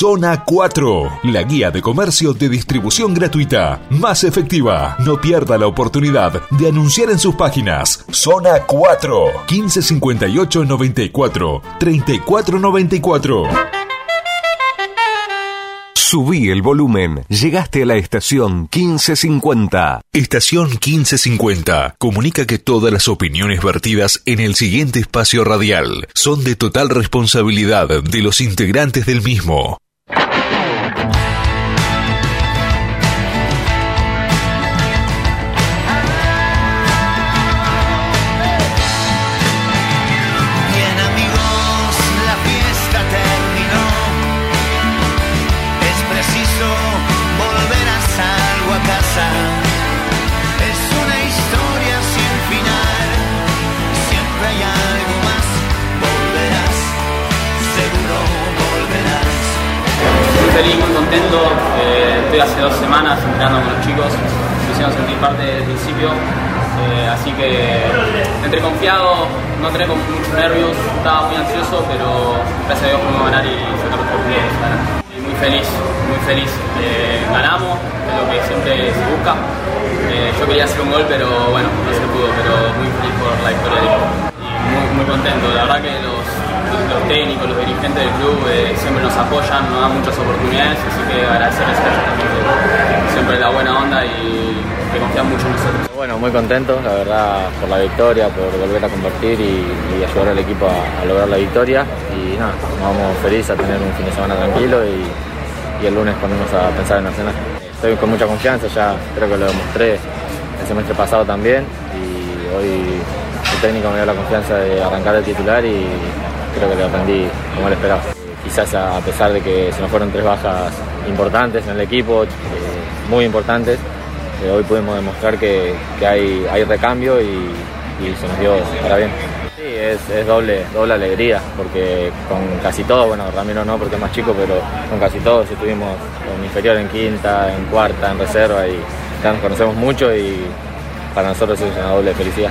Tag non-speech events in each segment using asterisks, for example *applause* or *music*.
Zona 4, la guía de comercio de distribución gratuita, más efectiva. No pierda la oportunidad de anunciar en sus páginas. Zona 4, 1558 94 3494. Subí el volumen. Llegaste a la estación 1550. Estación 1550 comunica que todas las opiniones vertidas en el siguiente espacio radial son de total responsabilidad de los integrantes del mismo. Feliz, Eh, estoy hace dos semanas entrenando con los chicos, me hicieron sentir parte desde el principio. Eh, así que entré confiado, no tenía muchos nervios, estaba muy ansioso, pero gracias a Dios pudimos ganar y sacar los puntos. Y muy feliz, muy feliz. Eh, ganamos, es lo que siempre se busca. yo quería hacer un gol, pero bueno, no se pudo, pero muy feliz por la victoria de Y muy, muy contento, la verdad que los los técnicos, los dirigentes del club eh, siempre nos apoyan, nos dan muchas oportunidades, así que agradecerles a ellos también siempre la buena onda y que confían mucho en nosotros. Bueno, muy contentos, la verdad, por la victoria, por volver a convertir y, ayudar al equipo a, lograr la victoria. Y nada, nos vamos felices a tener un fin de semana tranquilo y, el lunes ponemos a pensar en Nacional. Estoy con mucha confianza, ya creo que lo demostré el semestre pasado también y hoy el técnico me dio la confianza de arrancar de titular y creo que lo aprendí como lo esperaba. Quizás a pesar de que se nos fueron tres bajas importantes en el equipo, eh, muy importantes, eh, hoy pudimos demostrar que, hay, hay, recambio y, se nos dio para bien. Sí, es, doble, doble alegría, porque con casi todos, bueno, Ramiro no porque es más chico, pero con casi todos estuvimos en inferior, en quinta, en cuarta, en reserva y ya nos conocemos mucho y para nosotros es una doble felicidad.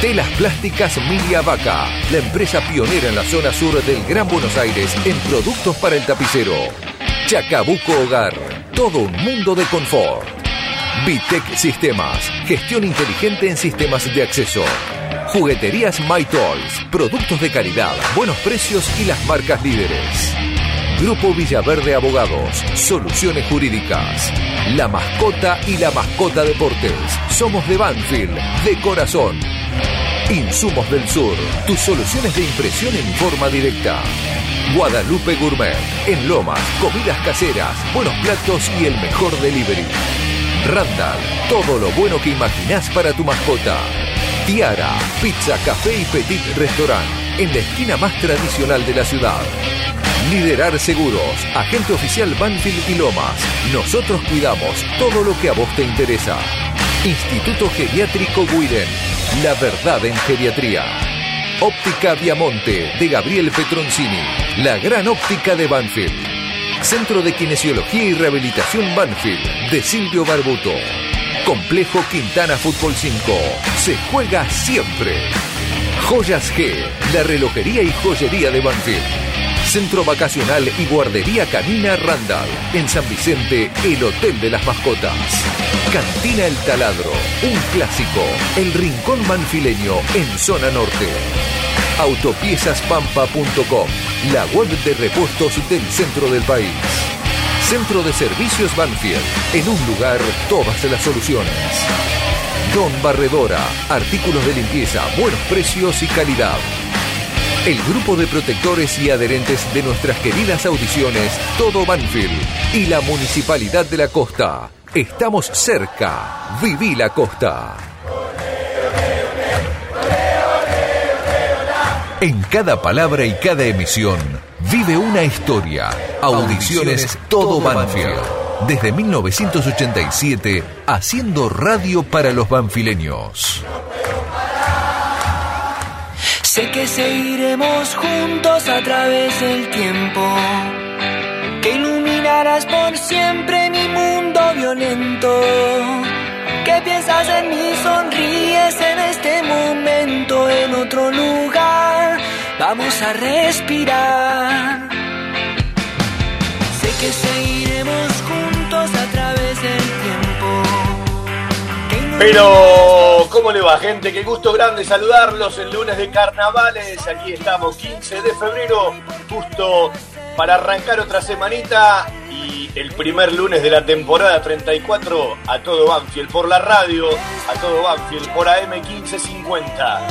Telas Plásticas Milia Vaca, la empresa pionera en la zona sur del Gran Buenos Aires en productos para el tapicero. Chacabuco Hogar, todo un mundo de confort. Bitec Sistemas, gestión inteligente en sistemas de acceso. Jugueterías My Toys, productos de calidad, buenos precios y las marcas líderes. Grupo Villaverde Abogados, soluciones jurídicas. La mascota y la mascota deportes. Somos de Banfield, de corazón. Insumos del Sur, tus soluciones de impresión en forma directa. Guadalupe Gourmet, en Lomas, comidas caseras, buenos platos y el mejor delivery. Randall, todo lo bueno que imaginás para tu mascota. Tiara, pizza, café y petit restaurant, en la esquina más tradicional de la ciudad. Liderar Seguros, agente oficial Banfield y Lomas. Nosotros cuidamos todo lo que a vos te interesa. Instituto Geriátrico Guiden, la verdad en geriatría. Óptica Viamonte de Gabriel Petroncini, la gran óptica de Banfield. Centro de Kinesiología y Rehabilitación Banfield de Silvio Barbuto. Complejo Quintana Fútbol 5. Se juega siempre. Joyas G, la relojería y joyería de Banfield. Centro Vacacional y Guardería Canina Randall. En San Vicente, el Hotel de las Mascotas. Cantina El Taladro, un clásico. El Rincón Manfileño en Zona Norte. Autopiezaspampa.com, la web de repuestos del centro del país. Centro de Servicios Banfield, en un lugar todas las soluciones. Don Barredora, artículos de limpieza, buenos precios y calidad el grupo de protectores y adherentes de nuestras queridas audiciones Todo Banfield y la Municipalidad de la Costa. Estamos cerca. Viví la Costa. En cada palabra y cada emisión vive una historia. Audiciones Todo Banfield. Desde 1987, haciendo radio para los banfileños. Sé que seguiremos juntos a través del tiempo, que iluminarás por siempre mi mundo violento. ¿Qué piensas en mí? Sonríes en este momento, en otro lugar. Vamos a respirar. Sé que seguiremos juntos a través del tiempo. Pero, ¿cómo le va, gente? Qué gusto grande saludarlos el lunes de carnavales. Aquí estamos, 15 de febrero, justo para arrancar otra semanita y el primer lunes de la temporada 34 a todo Banfield por la radio, a todo Banfield por AM 1550.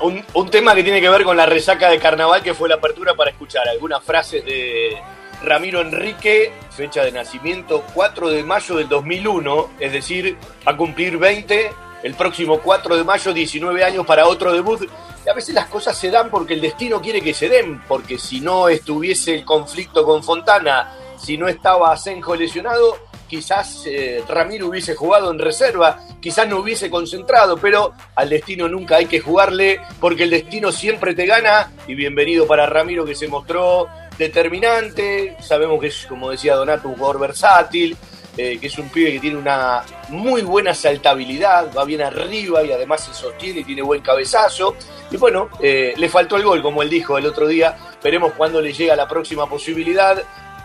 Un, un, un tema que tiene que ver con la resaca de carnaval que fue la apertura para escuchar algunas frases de Ramiro Enrique, fecha de nacimiento 4 de mayo del 2001, es decir, va a cumplir 20 el próximo 4 de mayo, 19 años para otro debut. Y a veces las cosas se dan porque el destino quiere que se den, porque si no estuviese el conflicto con Fontana, si no estaba Asenjo lesionado, quizás eh, Ramiro hubiese jugado en reserva, quizás no hubiese concentrado, pero al destino nunca hay que jugarle porque el destino siempre te gana. Y bienvenido para Ramiro que se mostró determinante, sabemos que es, como decía Donato, un jugador versátil, eh, que es un pibe que tiene una muy buena saltabilidad, va bien arriba y además se sostiene y tiene buen cabezazo. Y bueno, eh, le faltó el gol, como él dijo el otro día, veremos cuándo le llega la próxima posibilidad.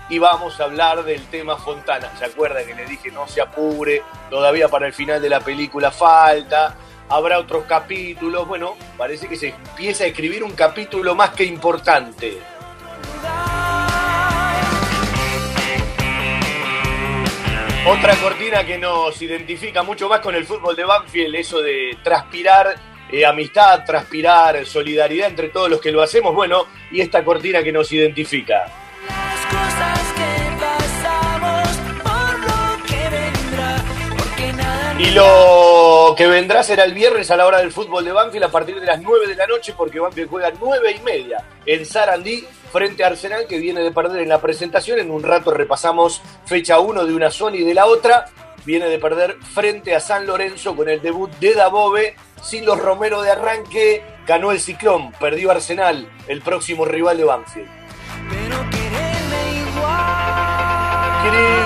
Y vamos a hablar del tema Fontana. ¿Se acuerda que le dije no se apure? Todavía para el final de la película falta. Habrá otros capítulos. Bueno, parece que se empieza a escribir un capítulo más que importante. Otra cortina que nos identifica mucho más con el fútbol de Banfield, eso de transpirar eh, amistad, transpirar solidaridad entre todos los que lo hacemos, bueno, y esta cortina que nos identifica. Las cosas que pasamos por lo que vendrá, porque nada Y lo que vendrá será el viernes a la hora del fútbol de Banfield a partir de las 9 de la noche, porque Banfield juega 9 y media en Sarandí frente a Arsenal, que viene de perder en la presentación. En un rato repasamos fecha 1 de una zona y de la otra. Viene de perder frente a San Lorenzo con el debut de Dabove. Sin los Romero de arranque, ganó el Ciclón, perdió Arsenal, el próximo rival de Banfield. pero.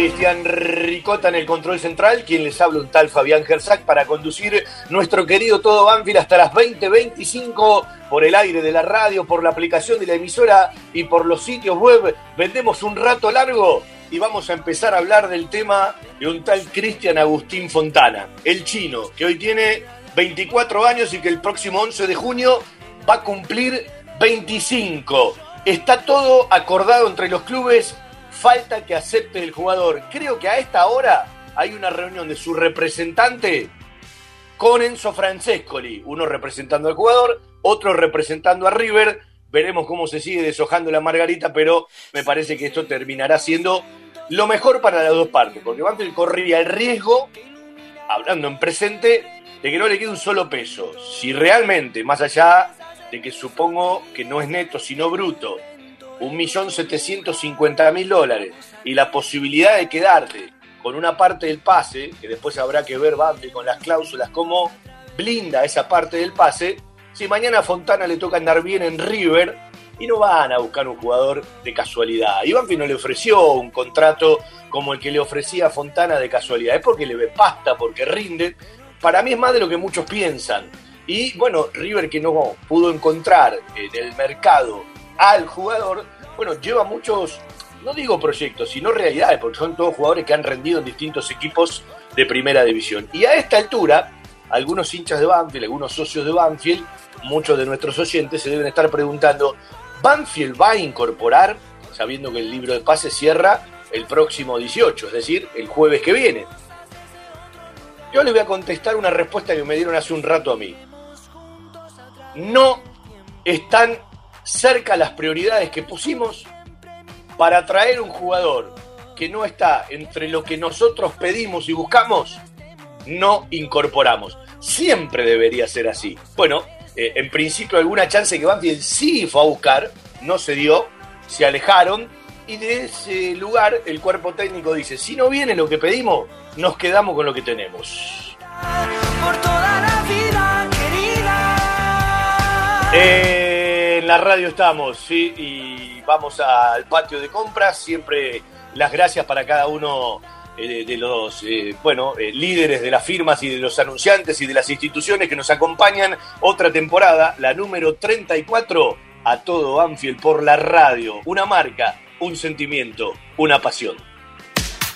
Cristian Ricota en el control central, quien les habla un tal Fabián Gersac para conducir nuestro querido Todo Banfield hasta las 20.25 por el aire de la radio, por la aplicación de la emisora y por los sitios web. Vendemos un rato largo y vamos a empezar a hablar del tema de un tal Cristian Agustín Fontana, el chino, que hoy tiene 24 años y que el próximo 11 de junio va a cumplir 25. Está todo acordado entre los clubes falta que acepte el jugador. Creo que a esta hora hay una reunión de su representante con Enzo Francescoli, uno representando al jugador, otro representando a River. Veremos cómo se sigue deshojando la margarita, pero me parece que esto terminará siendo lo mejor para las dos partes, porque Banfield correría el riesgo, hablando en presente, de que no le quede un solo peso. Si realmente, más allá de que supongo que no es neto, sino bruto, un millón setecientos mil dólares y la posibilidad de quedarte con una parte del pase, que después habrá que ver Banfield con las cláusulas, cómo blinda esa parte del pase, si mañana a Fontana le toca andar bien en River y no van a buscar un jugador de casualidad. Y Banfield no le ofreció un contrato como el que le ofrecía a Fontana de casualidad, es porque le ve pasta, porque rinde. Para mí es más de lo que muchos piensan. Y bueno, River que no pudo encontrar en el mercado al jugador, bueno, lleva muchos, no digo proyectos, sino realidades, porque son todos jugadores que han rendido en distintos equipos de primera división. Y a esta altura, algunos hinchas de Banfield, algunos socios de Banfield, muchos de nuestros oyentes se deben estar preguntando, ¿Banfield va a incorporar, sabiendo que el libro de pase cierra el próximo 18, es decir, el jueves que viene? Yo les voy a contestar una respuesta que me dieron hace un rato a mí. No están cerca las prioridades que pusimos para traer un jugador que no está entre lo que nosotros pedimos y buscamos no incorporamos. Siempre debería ser así. Bueno, eh, en principio alguna chance que Banfield sí fue a buscar, no se dio, se alejaron y de ese lugar el cuerpo técnico dice, si no viene lo que pedimos, nos quedamos con lo que tenemos. Por toda la vida querida. En la radio estamos, sí, y vamos al patio de compras. Siempre las gracias para cada uno eh, de los eh, bueno eh, líderes de las firmas y de los anunciantes y de las instituciones que nos acompañan. Otra temporada, la número 34, a todo Anfield por la radio. Una marca, un sentimiento, una pasión.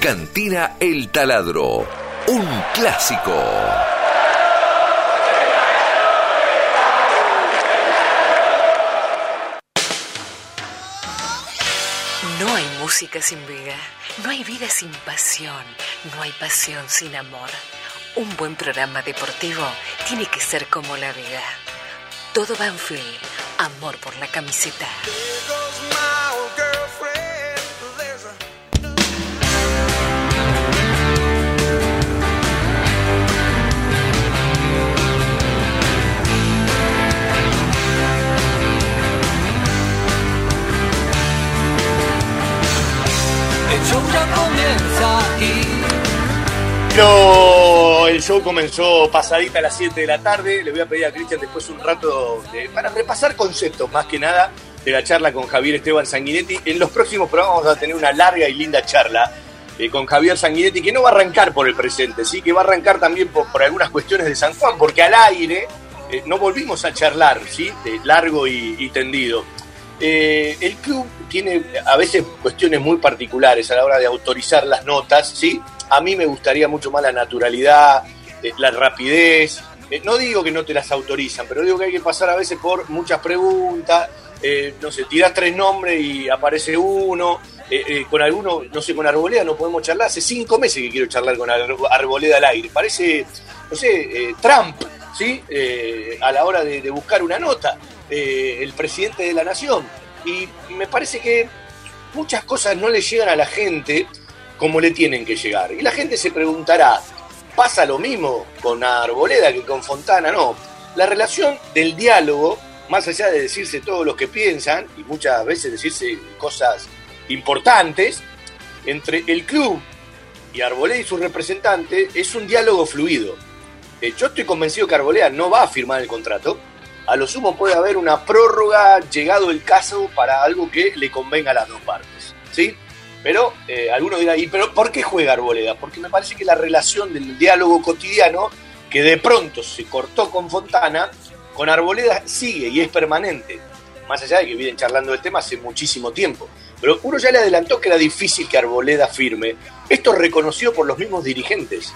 Cantina El Taladro, un clásico. No hay música sin vida, no hay vida sin pasión, no hay pasión sin amor. Un buen programa deportivo tiene que ser como la vida. Todo Banfield, amor por la camiseta. Pero el show comenzó pasadita a las 7 de la tarde. Le voy a pedir a Cristian después un rato para repasar conceptos, más que nada, de la charla con Javier Esteban Sanguinetti. En los próximos programas vamos a tener una larga y linda charla eh, con Javier Sanguinetti, que no va a arrancar por el presente, sí, que va a arrancar también por, algunas cuestiones de San Juan, porque al aire eh, no volvimos a charlar, sí, largo y, y tendido. Eh, el club tiene a veces cuestiones muy particulares a la hora de autorizar las notas, ¿sí? A mí me gustaría mucho más la naturalidad, eh, la rapidez. Eh, no digo que no te las autorizan, pero digo que hay que pasar a veces por muchas preguntas. eh, no sé, tirás tres nombres y aparece uno. con alguno, no sé, con Arboleda no podemos charlar. Hace cinco meses que quiero charlar con Ar- Arboleda al aire. Parece, no sé, Trump, ¿sí? A la hora de, de buscar una nota. el presidente de la nación. Y me parece que muchas cosas no le llegan a la gente como le tienen que llegar. Y la gente se preguntará, ¿pasa lo mismo con Arboleda que con Fontana? No. La relación del diálogo, más allá de decirse todo lo que piensan, y muchas veces decirse cosas importantes, entre el club y Arboleda y su representante, es un diálogo fluido. Eh, yo estoy convencido que Arboleda no va a firmar el contrato. A lo sumo puede haber una prórroga llegado el caso para algo que le convenga a las dos partes. ¿Sí? Pero eh, algunos dirán, ¿y pero por qué juega Arboleda? Porque me parece que la relación del diálogo cotidiano que de pronto se cortó con Fontana, con Arboleda sigue y es permanente. Más allá de que vienen charlando del tema hace muchísimo tiempo. Pero uno ya le adelantó que era difícil que Arboleda firme. Esto reconocido por los mismos dirigentes.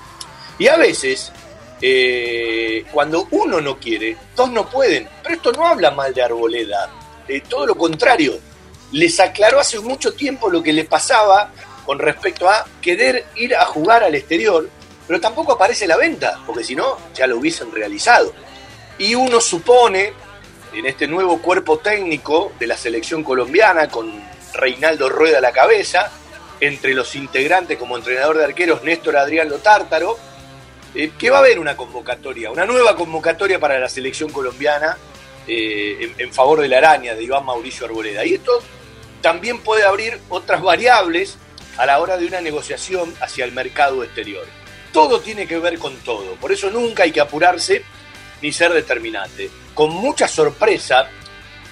Y a veces, eh, cuando uno no quiere, dos no pueden. Pero esto no habla mal de Arboleda. Eh, todo lo contrario. Les aclaró hace mucho tiempo lo que le pasaba con respecto a querer ir a jugar al exterior, pero tampoco aparece la venta, porque si no, ya lo hubiesen realizado. Y uno supone, en este nuevo cuerpo técnico de la selección colombiana, con Reinaldo Rueda a la cabeza, entre los integrantes como entrenador de arqueros Néstor Adrián Lotártaro, eh, que va a haber una convocatoria, una nueva convocatoria para la selección colombiana eh, en, en favor de la araña de Iván Mauricio Arboleda. Y esto también puede abrir otras variables a la hora de una negociación hacia el mercado exterior. Todo tiene que ver con todo, por eso nunca hay que apurarse ni ser determinante. Con mucha sorpresa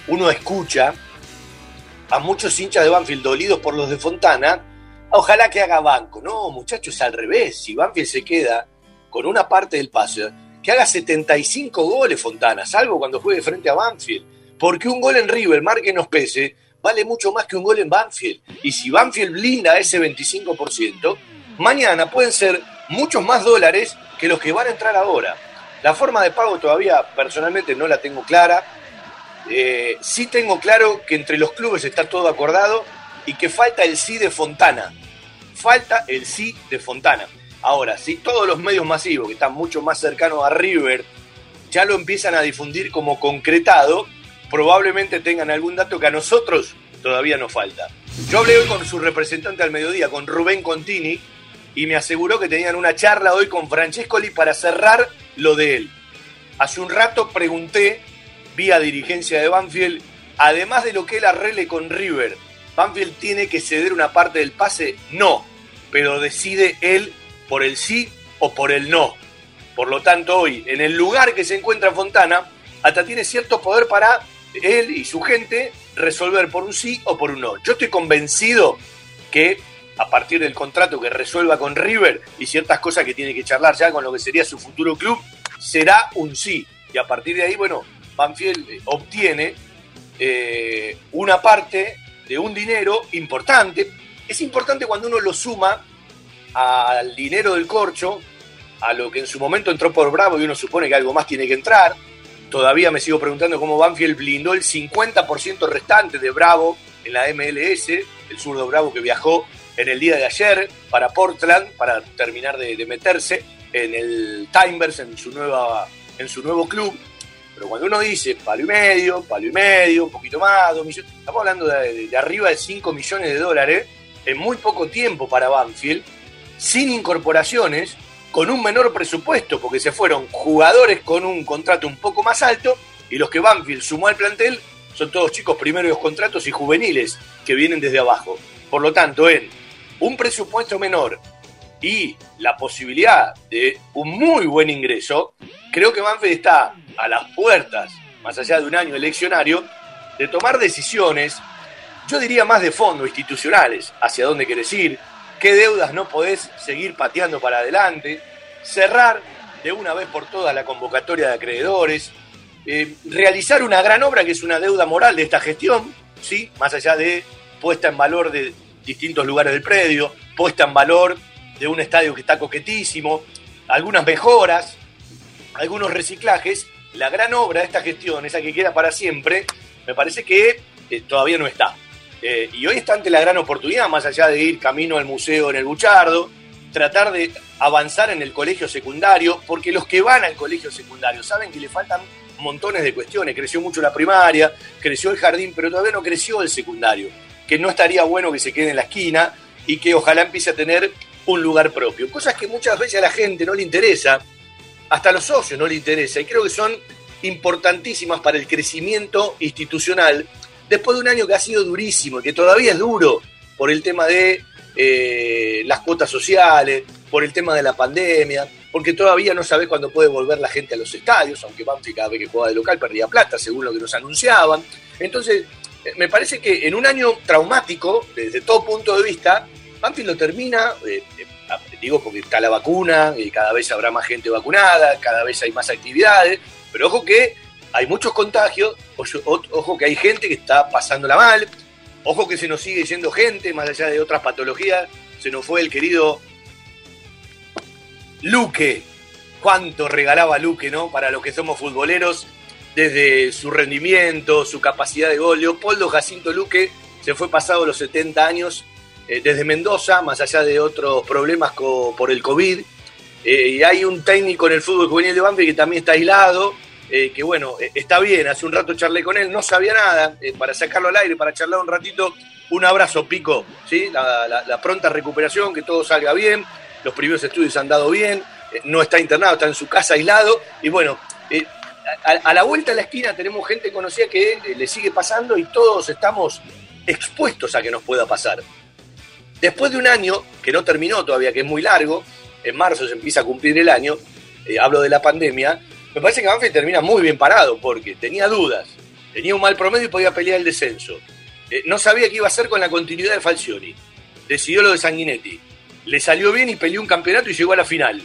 uno escucha a muchos hinchas de Banfield dolidos por los de Fontana, ojalá que haga banco. No, muchachos, al revés, si Banfield se queda con una parte del pase, que haga 75 goles Fontana, salvo cuando juegue frente a Banfield, porque un gol en River, marque nos pese, vale mucho más que un gol en Banfield. Y si Banfield blinda ese 25%, mañana pueden ser muchos más dólares que los que van a entrar ahora. La forma de pago todavía personalmente no la tengo clara. Eh, sí tengo claro que entre los clubes está todo acordado y que falta el sí de Fontana. Falta el sí de Fontana. Ahora, si todos los medios masivos que están mucho más cercanos a River ya lo empiezan a difundir como concretado, probablemente tengan algún dato que a nosotros todavía nos falta. Yo hablé hoy con su representante al mediodía, con Rubén Contini, y me aseguró que tenían una charla hoy con Francescoli para cerrar lo de él. Hace un rato pregunté, vía dirigencia de Banfield, además de lo que él arregle con River, ¿Banfield tiene que ceder una parte del pase? No, pero decide él por el sí o por el no. Por lo tanto, hoy, en el lugar que se encuentra Fontana, hasta tiene cierto poder para él y su gente resolver por un sí o por un no. Yo estoy convencido que a partir del contrato que resuelva con River y ciertas cosas que tiene que charlar ya con lo que sería su futuro club, será un sí. Y a partir de ahí, bueno, Banfield eh, obtiene eh, una parte de un dinero importante. Es importante cuando uno lo suma al dinero del corcho, a lo que en su momento entró por Bravo y uno supone que algo más tiene que entrar. Todavía me sigo preguntando cómo Banfield blindó el 50% restante de Bravo en la MLS, el zurdo Bravo que viajó en el día de ayer para Portland para terminar de, meterse en el Timbers, en su, nueva, en su nuevo club. Pero cuando uno dice palo y medio, palo y medio, un poquito más, dos millones, estamos hablando de- de arriba de 5 millones de dólares en muy poco tiempo para Banfield, sin incorporaciones, con un menor presupuesto, porque se fueron jugadores con un contrato un poco más alto y los que Banfield sumó al plantel son todos chicos primeros contratos y juveniles que vienen desde abajo. Por lo tanto, en un presupuesto menor y la posibilidad de un muy buen ingreso, creo que Banfield está a las puertas, más allá de un año eleccionario, de tomar decisiones, yo diría más de fondo, institucionales, hacia dónde querés ir, qué deudas no podés seguir pateando para adelante, cerrar de una vez por todas la convocatoria de acreedores, eh, realizar una gran obra que es una deuda moral de esta gestión, ¿sí? más allá de puesta en valor de distintos lugares del predio, puesta en valor de un estadio que está coquetísimo, algunas mejoras, algunos reciclajes, la gran obra de esta gestión, esa que queda para siempre, me parece que eh, todavía no está. Eh, y hoy está ante la gran oportunidad, más allá de ir camino al museo en el Buchardo, tratar de avanzar en el colegio secundario, porque los que van al colegio secundario saben que le faltan montones de cuestiones. Creció mucho la primaria, creció el jardín, pero todavía no creció el secundario, que no estaría bueno que se quede en la esquina y que ojalá empiece a tener un lugar propio. Cosas que muchas veces a la gente no le interesa, hasta a los socios no le interesa, y creo que son importantísimas para el crecimiento institucional después de un año que ha sido durísimo que todavía es duro por el tema de eh, las cuotas sociales, por el tema de la pandemia, porque todavía no sabe cuándo puede volver la gente a los estadios, aunque Banfield cada vez que jugaba de local perdía plata, según lo que nos anunciaban. Entonces, eh, me parece que en un año traumático, desde todo punto de vista, Banfield lo termina, eh, digo porque está la vacuna, y cada vez habrá más gente vacunada, cada vez hay más actividades, pero ojo que hay muchos contagios, ojo que hay gente que está pasándola mal, ojo que se nos sigue yendo gente, más allá de otras patologías, se nos fue el querido Luque, cuánto regalaba Luque, ¿no? Para los que somos futboleros, desde su rendimiento, su capacidad de gol. Leopoldo Jacinto Luque se fue pasado los 70 años eh, desde Mendoza, más allá de otros problemas por el COVID. Eh, y hay un técnico en el fútbol juvenil de Banfield que también está aislado, eh, que bueno, está bien, hace un rato charlé con él, no sabía nada, para sacarlo al aire, para charlar un ratito, un abrazo, Pico, ¿sí? la, pronta recuperación, que todo salga bien, los primeros estudios han dado bien, no está internado, está en su casa aislado, y bueno, a, la vuelta de la esquina tenemos gente conocida que le sigue pasando y todos estamos expuestos a que nos pueda pasar. Después de un año, que no terminó todavía, que es muy largo, en marzo se empieza a cumplir el año, eh, hablo de la pandemia, me parece que Banfield termina muy bien parado porque tenía dudas, tenía un mal promedio y podía pelear el descenso. Eh, no sabía qué iba a hacer con la continuidad de Falcioni. Decidió lo de Sanguinetti. Le salió bien y peleó un campeonato y llegó a la final.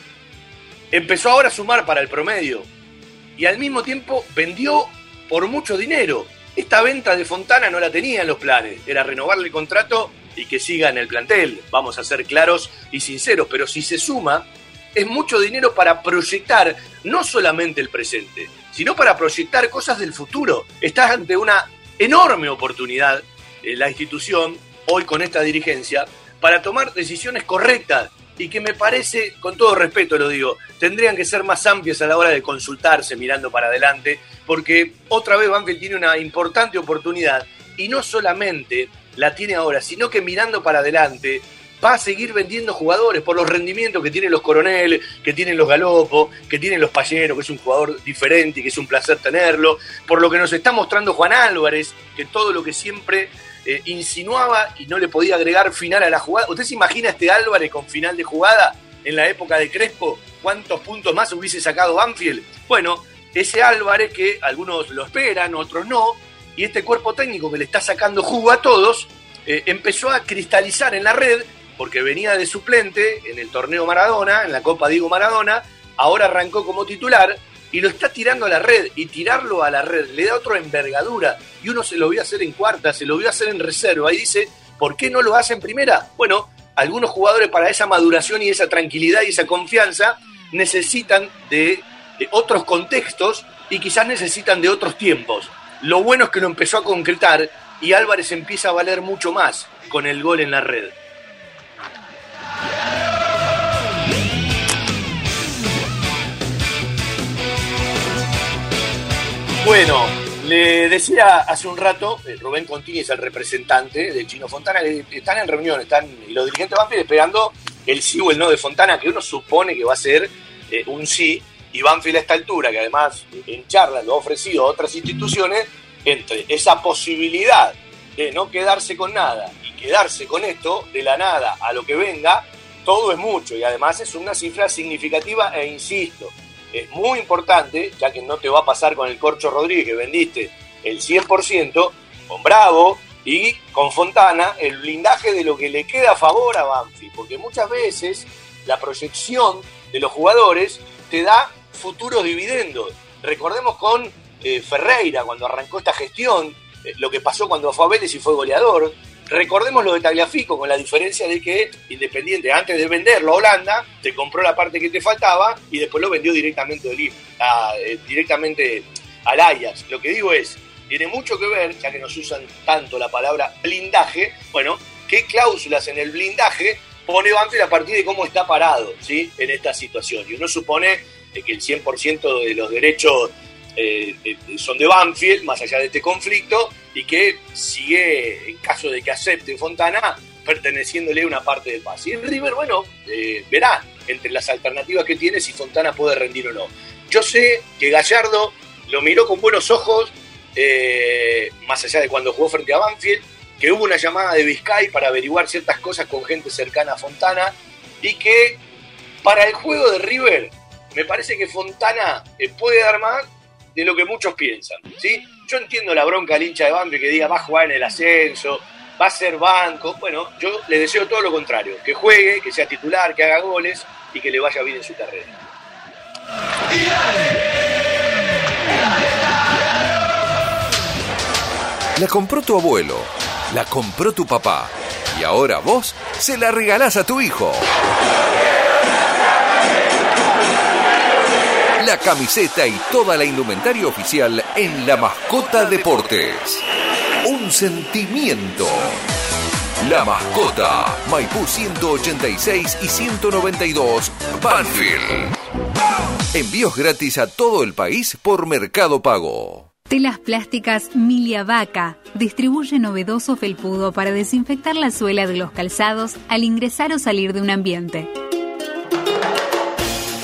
Empezó ahora a sumar para el promedio. Y al mismo tiempo vendió por mucho dinero. Esta venta de Fontana no la tenía en los planes. Era renovarle el contrato y que siga en el plantel. Vamos a ser claros y sinceros, pero si se suma, es mucho dinero para proyectar no solamente el presente, sino para proyectar cosas del futuro. Estás ante una enorme oportunidad en la institución, hoy con esta dirigencia, para tomar decisiones correctas y que me parece, con todo respeto lo digo, tendrían que ser más amplias a la hora de consultarse mirando para adelante, porque otra vez Banfield tiene una importante oportunidad y no solamente la tiene ahora, sino que mirando para adelante va a seguir vendiendo jugadores por los rendimientos que tienen los coroneles, que tienen los galopos, que tienen los payeros, que es un jugador diferente y que es un placer tenerlo, por lo que nos está mostrando Juan Álvarez, que todo lo que siempre eh, insinuaba y no le podía agregar final a la jugada. ¿Usted se imagina este Álvarez con final de jugada en la época de Crespo? ¿Cuántos puntos más hubiese sacado Banfield? Bueno, ese Álvarez que algunos lo esperan, otros no, y este cuerpo técnico que le está sacando jugo a todos, eh, empezó a cristalizar en la red, porque venía de suplente en el torneo Maradona, en la Copa Diego Maradona, ahora arrancó como titular y lo está tirando a la red, y tirarlo a la red le da otra envergadura, y uno se lo vio hacer en cuarta, se lo vio hacer en reserva, y dice, ¿por qué no lo hace en primera? Bueno, algunos jugadores para esa maduración y esa tranquilidad y esa confianza necesitan de otros contextos y quizás necesitan de otros tiempos. Lo bueno es que lo empezó a concretar y Álvarez empieza a valer mucho más con el gol en la red. Bueno, le decía hace un rato, eh, Rubén Contini es el representante del Chino Fontana, que están en reunión, están, y los dirigentes van esperando el sí o el no de Fontana, que uno supone que va a ser eh, un sí, y Banfield a esta altura, que además en charla lo ha ofrecido a otras instituciones, entre esa posibilidad de no quedarse con nada quedarse con esto, de la nada a lo que venga, todo es mucho y además es una cifra significativa e insisto, es muy importante, ya que no te va a pasar con el Corcho Rodríguez que vendiste el 100%, con Bravo y con Fontana, el blindaje de lo que le queda a favor a Banfi, porque muchas veces la proyección de los jugadores te da futuros dividendos. Recordemos con eh, Ferreira cuando arrancó esta gestión, eh, lo que pasó cuando fue a Vélez y fue goleador. Recordemos lo de Tagliafico, con la diferencia de que Independiente, antes de venderlo a Holanda, te compró la parte que te faltaba y después lo vendió directamente, a, eh, directamente al Ajax. Lo que digo es, tiene mucho que ver, ya que nos usan tanto la palabra blindaje, bueno, qué cláusulas en el blindaje pone Banfield a partir de cómo está parado ¿sí? en esta situación. Y uno supone que el 100% de los derechos eh, eh, son de Banfield, más allá de este conflicto, y que sigue, en caso de que acepte Fontana, perteneciéndole una parte de paz. Y River, bueno, eh, verá entre las alternativas que tiene si Fontana puede rendir o no. Yo sé que Gallardo lo miró con buenos ojos, más allá de cuando jugó frente a Banfield, que hubo una llamada de Vizcay para averiguar ciertas cosas con gente cercana a Fontana, y que para el juego de River, me parece que Fontana puede dar más de lo que muchos piensan. ¿sí? Yo entiendo la bronca al hincha de Banfield que diga va a jugar en el ascenso, va a ser banco. Bueno, yo le deseo todo lo contrario, que juegue, que sea titular, que haga goles y que le vaya bien en su carrera. La compró tu abuelo, la compró tu papá y ahora vos se la regalás a tu hijo. La camiseta y toda la indumentaria oficial en La Mascota Deportes. Un sentimiento. La Mascota, Maipú 186 y 192, Banfield. Envíos gratis a todo el país por Mercado Pago. Telas plásticas Milia Vaca distribuye novedoso felpudo para desinfectar la suela de los calzados al ingresar o salir de un ambiente.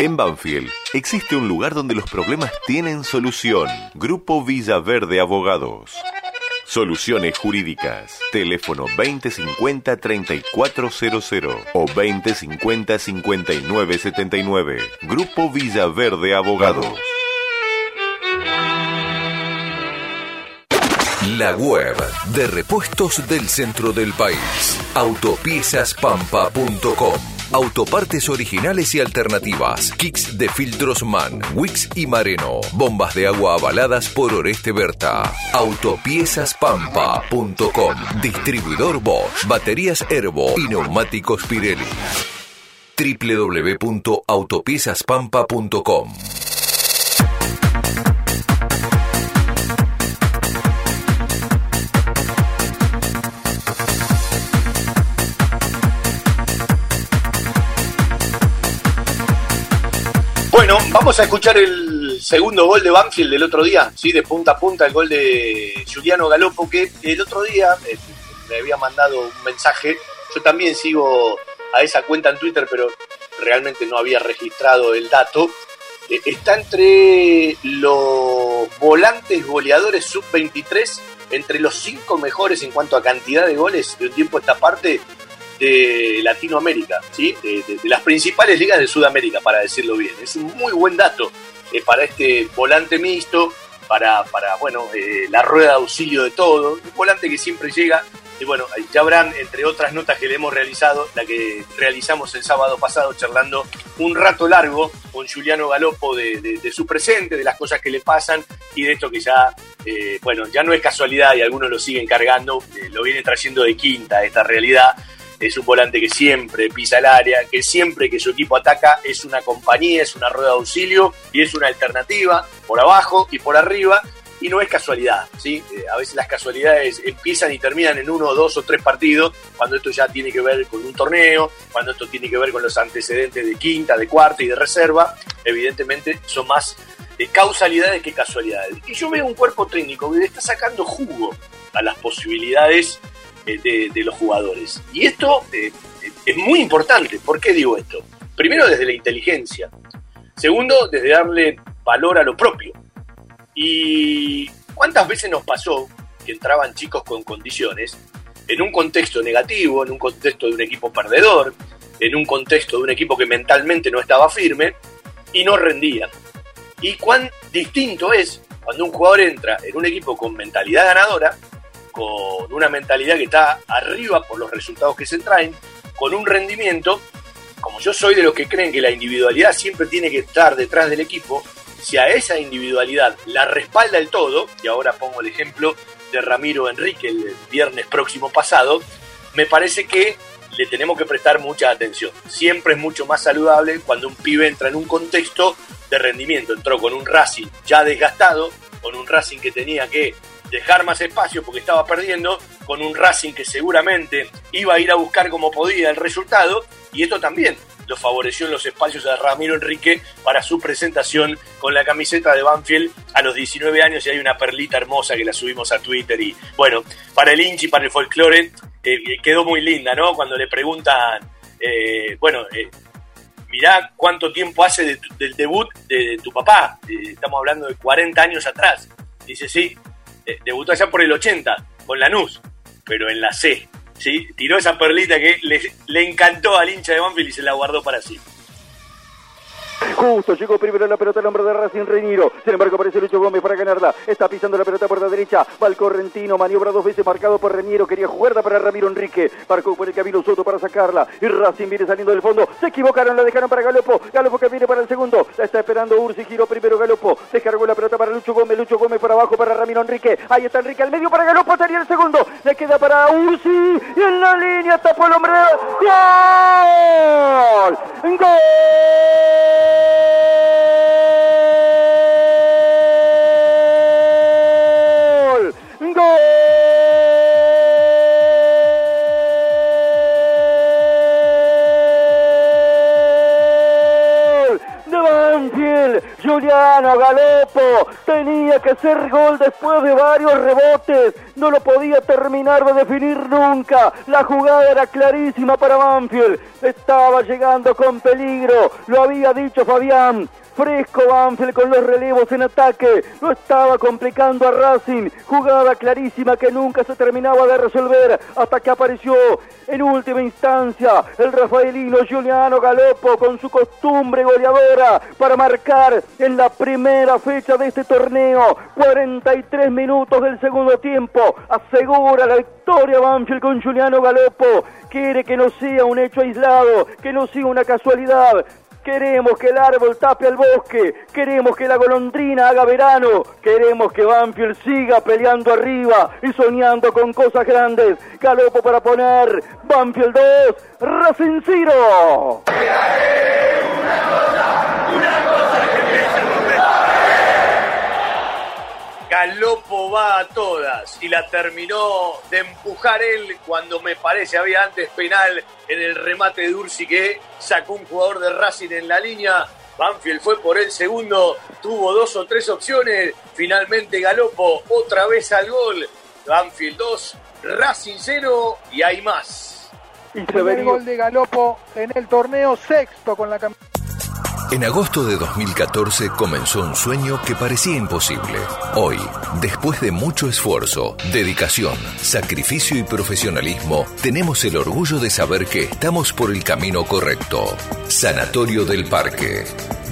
En Banfield existe un lugar donde los problemas tienen solución. Grupo Villaverde Abogados. Soluciones jurídicas. Teléfono 2050-3400 o 2050-5979. Grupo Villaverde Abogados. La web de repuestos del centro del país. Autopiezaspampa.com. Autopartes originales y alternativas. Kicks de filtros MAN, Wix y Mareno. Bombas de agua avaladas por Oreste Berta. Autopiezaspampa.com. Distribuidor Bosch. Baterías Herbo y neumáticos Pirelli. www.autopiezaspampa.com. Bueno, vamos a escuchar el segundo gol de Banfield del otro día, sí, de punta a punta, el gol de Juliano Galopo, que el otro día eh, me había mandado un mensaje. Yo también sigo a esa cuenta en Twitter, pero realmente no había registrado el dato. Eh, está entre los volantes goleadores sub-23, entre los cinco mejores en cuanto a cantidad de goles de un tiempo a esta parte de Latinoamérica, ¿sí? de, las principales ligas de Sudamérica, para decirlo bien. Es un muy buen dato eh, para este volante mixto, para, para bueno, eh, la rueda de auxilio de todo, un volante que siempre llega. Y bueno, ya habrán, entre otras notas que le hemos realizado, la que realizamos el sábado pasado, charlando un rato largo con Juliano Galopo de, su presente, de las cosas que le pasan y de esto que ya, eh, bueno, ya no es casualidad y algunos lo siguen cargando, lo viene trayendo de quinta esta realidad es un volante que siempre pisa el área, que siempre que su equipo ataca es una compañía, es una rueda de auxilio y es una alternativa por abajo y por arriba. Y no es casualidad, ¿sí? Eh, a veces las casualidades empiezan y terminan en uno, dos o tres partidos, cuando esto ya tiene que ver con un torneo, cuando esto tiene que ver con los antecedentes de quinta, de cuarta y de reserva, evidentemente son más eh, causalidades que casualidades. Y yo veo un cuerpo técnico que está sacando jugo a las posibilidades de, de los jugadores. Y esto eh, es muy importante. ¿Por qué digo esto? Primero desde la inteligencia. Segundo, desde darle valor a lo propio. ¿Y cuántas veces nos pasó que entraban chicos con condiciones en un contexto negativo, en un contexto de un equipo perdedor, en un contexto de un equipo que mentalmente no estaba firme y no rendían? Y cuán distinto es cuando un jugador entra en un equipo con mentalidad ganadora, con una mentalidad que está arriba por los resultados que se traen, con un rendimiento, como yo soy de los que creen que la individualidad siempre tiene que estar detrás del equipo, si a esa individualidad la respalda el todo, y ahora pongo el ejemplo de Ramiro Enrique el viernes próximo pasado, me parece que le tenemos que prestar mucha atención. Siempre es mucho más saludable cuando un pibe entra en un contexto de rendimiento. Entró con un Racing ya desgastado, con un Racing que tenía que dejar más espacio porque estaba perdiendo, con un Racing que seguramente iba a ir a buscar como podía el resultado, y esto también lo favoreció en los espacios de Ramiro Enrique para su presentación con la camiseta de Banfield a los 19 años y hay una perlita hermosa que la subimos a Twitter y bueno, para el hinchi, para el folclore, eh, quedó muy linda, ¿no? Cuando le preguntan, eh, bueno, eh, mirá cuánto tiempo hace de del debut de, tu papá. Eh, estamos hablando de 40 años atrás. Dice, sí, debutó allá por el 80 con Lanús, pero en la C. ¿sí? Tiró esa perlita que le, le encantó al hincha de Banfield y se la guardó para sí. Justo llegó primero la pelota el hombre de Racing Reñiro. Sin embargo, aparece Lucho Gómez para ganarla. Está pisando la pelota por la derecha. Va el correntino. Maniobra dos veces marcado por Reñiro. Quería jugarla para Ramiro Enrique. Marcó por el camino Soto para sacarla. Y Racing viene saliendo del fondo. Se equivocaron, la dejaron para Galopo. Galopo que viene para el segundo. La está esperando Ursi. Giró primero Galopo. Descargó la pelota para Lucho Gómez. Lucho Gómez para abajo para Ramiro Enrique. Ahí está Enrique al medio para Galopo. Sería el segundo. Le queda para Ursi. Y en la línea tapó el hombre. ¡Gol! ¡Gol! ¡Gol! ¡Gol! Banfield, Juliano Galopo tenía que ser gol después de varios rebotes, no lo podía terminar de definir nunca, la jugada era clarísima para Banfield, estaba llegando con peligro, lo había dicho Fabián, Fresco Banfield con los relevos en ataque. Lo estaba complicando a Racing. Jugada clarísima que nunca se terminaba de resolver hasta que apareció en última instancia el rafaelino Giuliano Galopo con su costumbre goleadora para marcar en la primera fecha de este torneo. 43 minutos del segundo tiempo. Asegura la victoria Banfield con Giuliano Galopo. Quiere que no sea un hecho aislado, que no sea una casualidad. Queremos que el árbol tape al bosque, queremos que la golondrina haga verano, queremos que Banfield siga peleando arriba y soñando con cosas grandes. Galopo para poner Banfield 2, Racing 0. Galopo va a todas y la terminó de empujar él cuando me parece había antes penal en el remate de Ursi que sacó un jugador de Racing en la línea. Banfield fue por el segundo, tuvo dos o tres opciones, finalmente Galopo otra vez al gol. Banfield 2, Racing 0 y hay más. Y Primer gol de Galopo en el torneo, sexto con la camiseta. En agosto de 2014 comenzó un sueño que parecía imposible. Hoy, después de mucho esfuerzo, dedicación, sacrificio y profesionalismo, tenemos el orgullo de saber que estamos por el camino correcto. Sanatorio del Parque.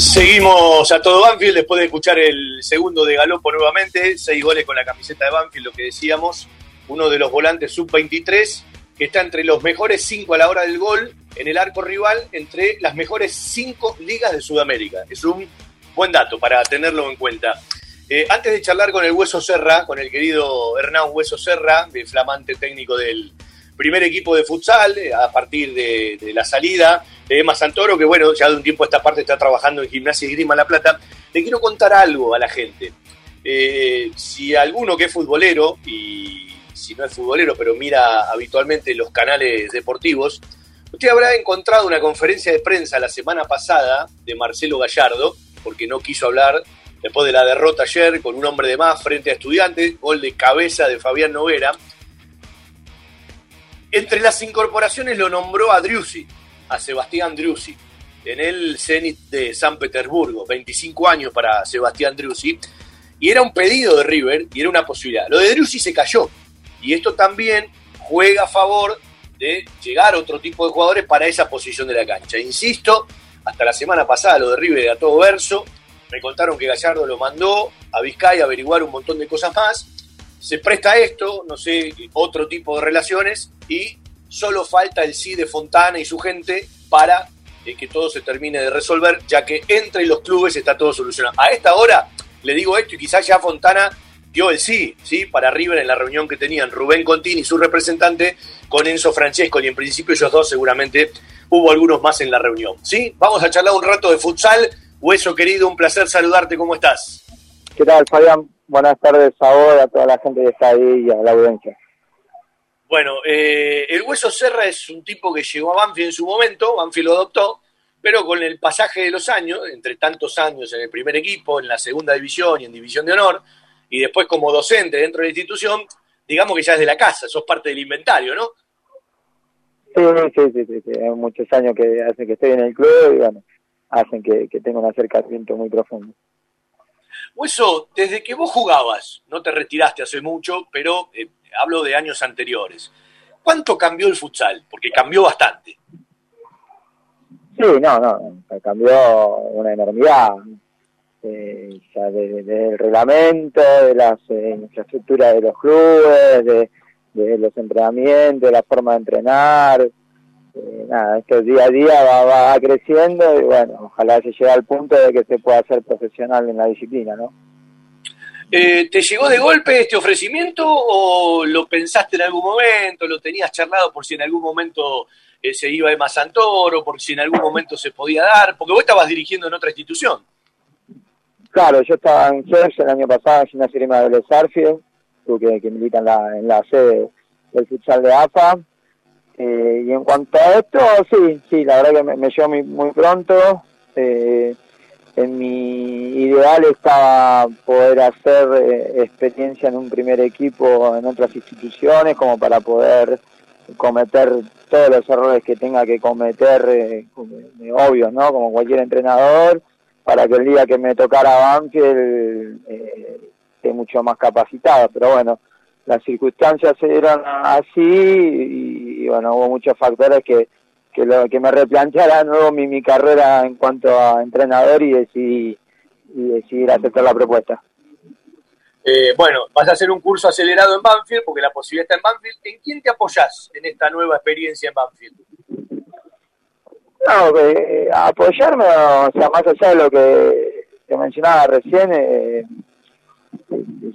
Seguimos a todo Banfield después de escuchar el segundo de Galopo nuevamente, seis goles con la camiseta de Banfield, lo que decíamos, uno de los volantes sub-23 que está entre los mejores cinco a la hora del gol en el arco rival, entre las mejores cinco ligas de Sudamérica. Es un buen dato para tenerlo en cuenta. Eh, antes de charlar con el Hueso Serra, con el querido Hernán Hueso Serra, el flamante técnico del primer equipo de futsal, eh, a partir de, la salida de Emma Santoro, que bueno, ya de un tiempo a esta parte está trabajando en Gimnasia y Grima La Plata, le quiero contar algo a la gente. Eh, si alguno que es futbolero, y si no es futbolero, pero mira habitualmente los canales deportivos, usted habrá encontrado una conferencia de prensa la semana pasada de Marcelo Gallardo, porque no quiso hablar después de la derrota ayer con un hombre de más frente a estudiantes, gol de cabeza de Fabián Noguera. Entre las incorporaciones lo nombró a Driussi, a Sebastián Driussi, en el Zenit de San Petersburgo, 25 años para Sebastián Driussi, y era un pedido de River y era una posibilidad. Lo de Driussi se cayó, y esto también juega a favor de llegar otro tipo de jugadores para esa posición de la cancha. Insisto, hasta la semana pasada lo de River a todo verso, me contaron que Gallardo lo mandó a Vizcaya a averiguar un montón de cosas más, se presta esto, no sé, otro tipo de relaciones y solo falta el sí de Fontana y su gente para eh, que todo se termine de resolver, ya que entre los clubes está todo solucionado. A esta hora le digo esto y quizás ya Fontana dio el sí, sí, para River en la reunión que tenían Rubén Contini, su representante, con Enzo Francesco, y en principio ellos dos seguramente hubo algunos más en la reunión. ¿Sí? Vamos a charlar un rato de futsal. Hueso querido, un placer saludarte, ¿cómo estás? ¿Qué tal, Fabián? Buenas tardes a vos, a toda la gente que está ahí y a la audiencia. Bueno, eh, el Hueso Serra es un tipo que llegó a Banfield en su momento, Banfield lo adoptó, pero con el pasaje de los años, entre tantos años en el primer equipo, en la segunda división y en división de honor, y después como docente dentro de la institución, digamos que ya es de la casa, sos parte del inventario, ¿no? Sí, sí, sí, sí, sí. Hay muchos años que hacen que estoy en el club y bueno, hacen que, que tenga un acercamiento muy profundo. Hueso, desde que vos jugabas, no te retiraste hace mucho, pero eh, hablo de años anteriores. ¿Cuánto cambió el futsal? Porque cambió bastante. Sí, no, no, cambió una enormidad. Eh, desde de, el reglamento, de las eh, infraestructuras de los clubes, de, de, los entrenamientos, de la forma de entrenar. Eh, nada, esto día a día va, va creciendo y bueno, ojalá se llegue al punto de que se pueda ser profesional en la disciplina, ¿no? Eh, ¿Te llegó de golpe este ofrecimiento o lo pensaste en algún momento, lo tenías charlado por si en algún momento eh, se iba Emma Santoro, por si en algún momento se podía dar? Porque vos estabas dirigiendo en otra institución. Claro, yo estaba en CES el año pasado en Gimnasia de Sarfield, que, que milita en la, en la sede del futsal de AFA. Eh, y en cuanto a esto, sí, sí, la verdad que me, me llegó muy, pronto. Eh, en mi ideal estaba poder hacer eh, experiencia en un primer equipo en otras instituciones como para poder cometer todos los errores que tenga que cometer, eh, obvios, ¿no? Como cualquier entrenador, para que el día que me tocara Banfield eh, esté mucho más capacitado. Pero bueno, las circunstancias dieron así y, y bueno, hubo muchos factores que que, lo, que me replanteara nuevo mi, mi carrera en cuanto a entrenador y decidí, y decidir aceptar la propuesta. Eh, bueno, vas a hacer un curso acelerado en Banfield porque la posibilidad está en Banfield. ¿En quién te apoyás en esta nueva experiencia en Banfield? No, eh, apoyarme, o sea, más allá de lo que, que mencionaba recién, eh,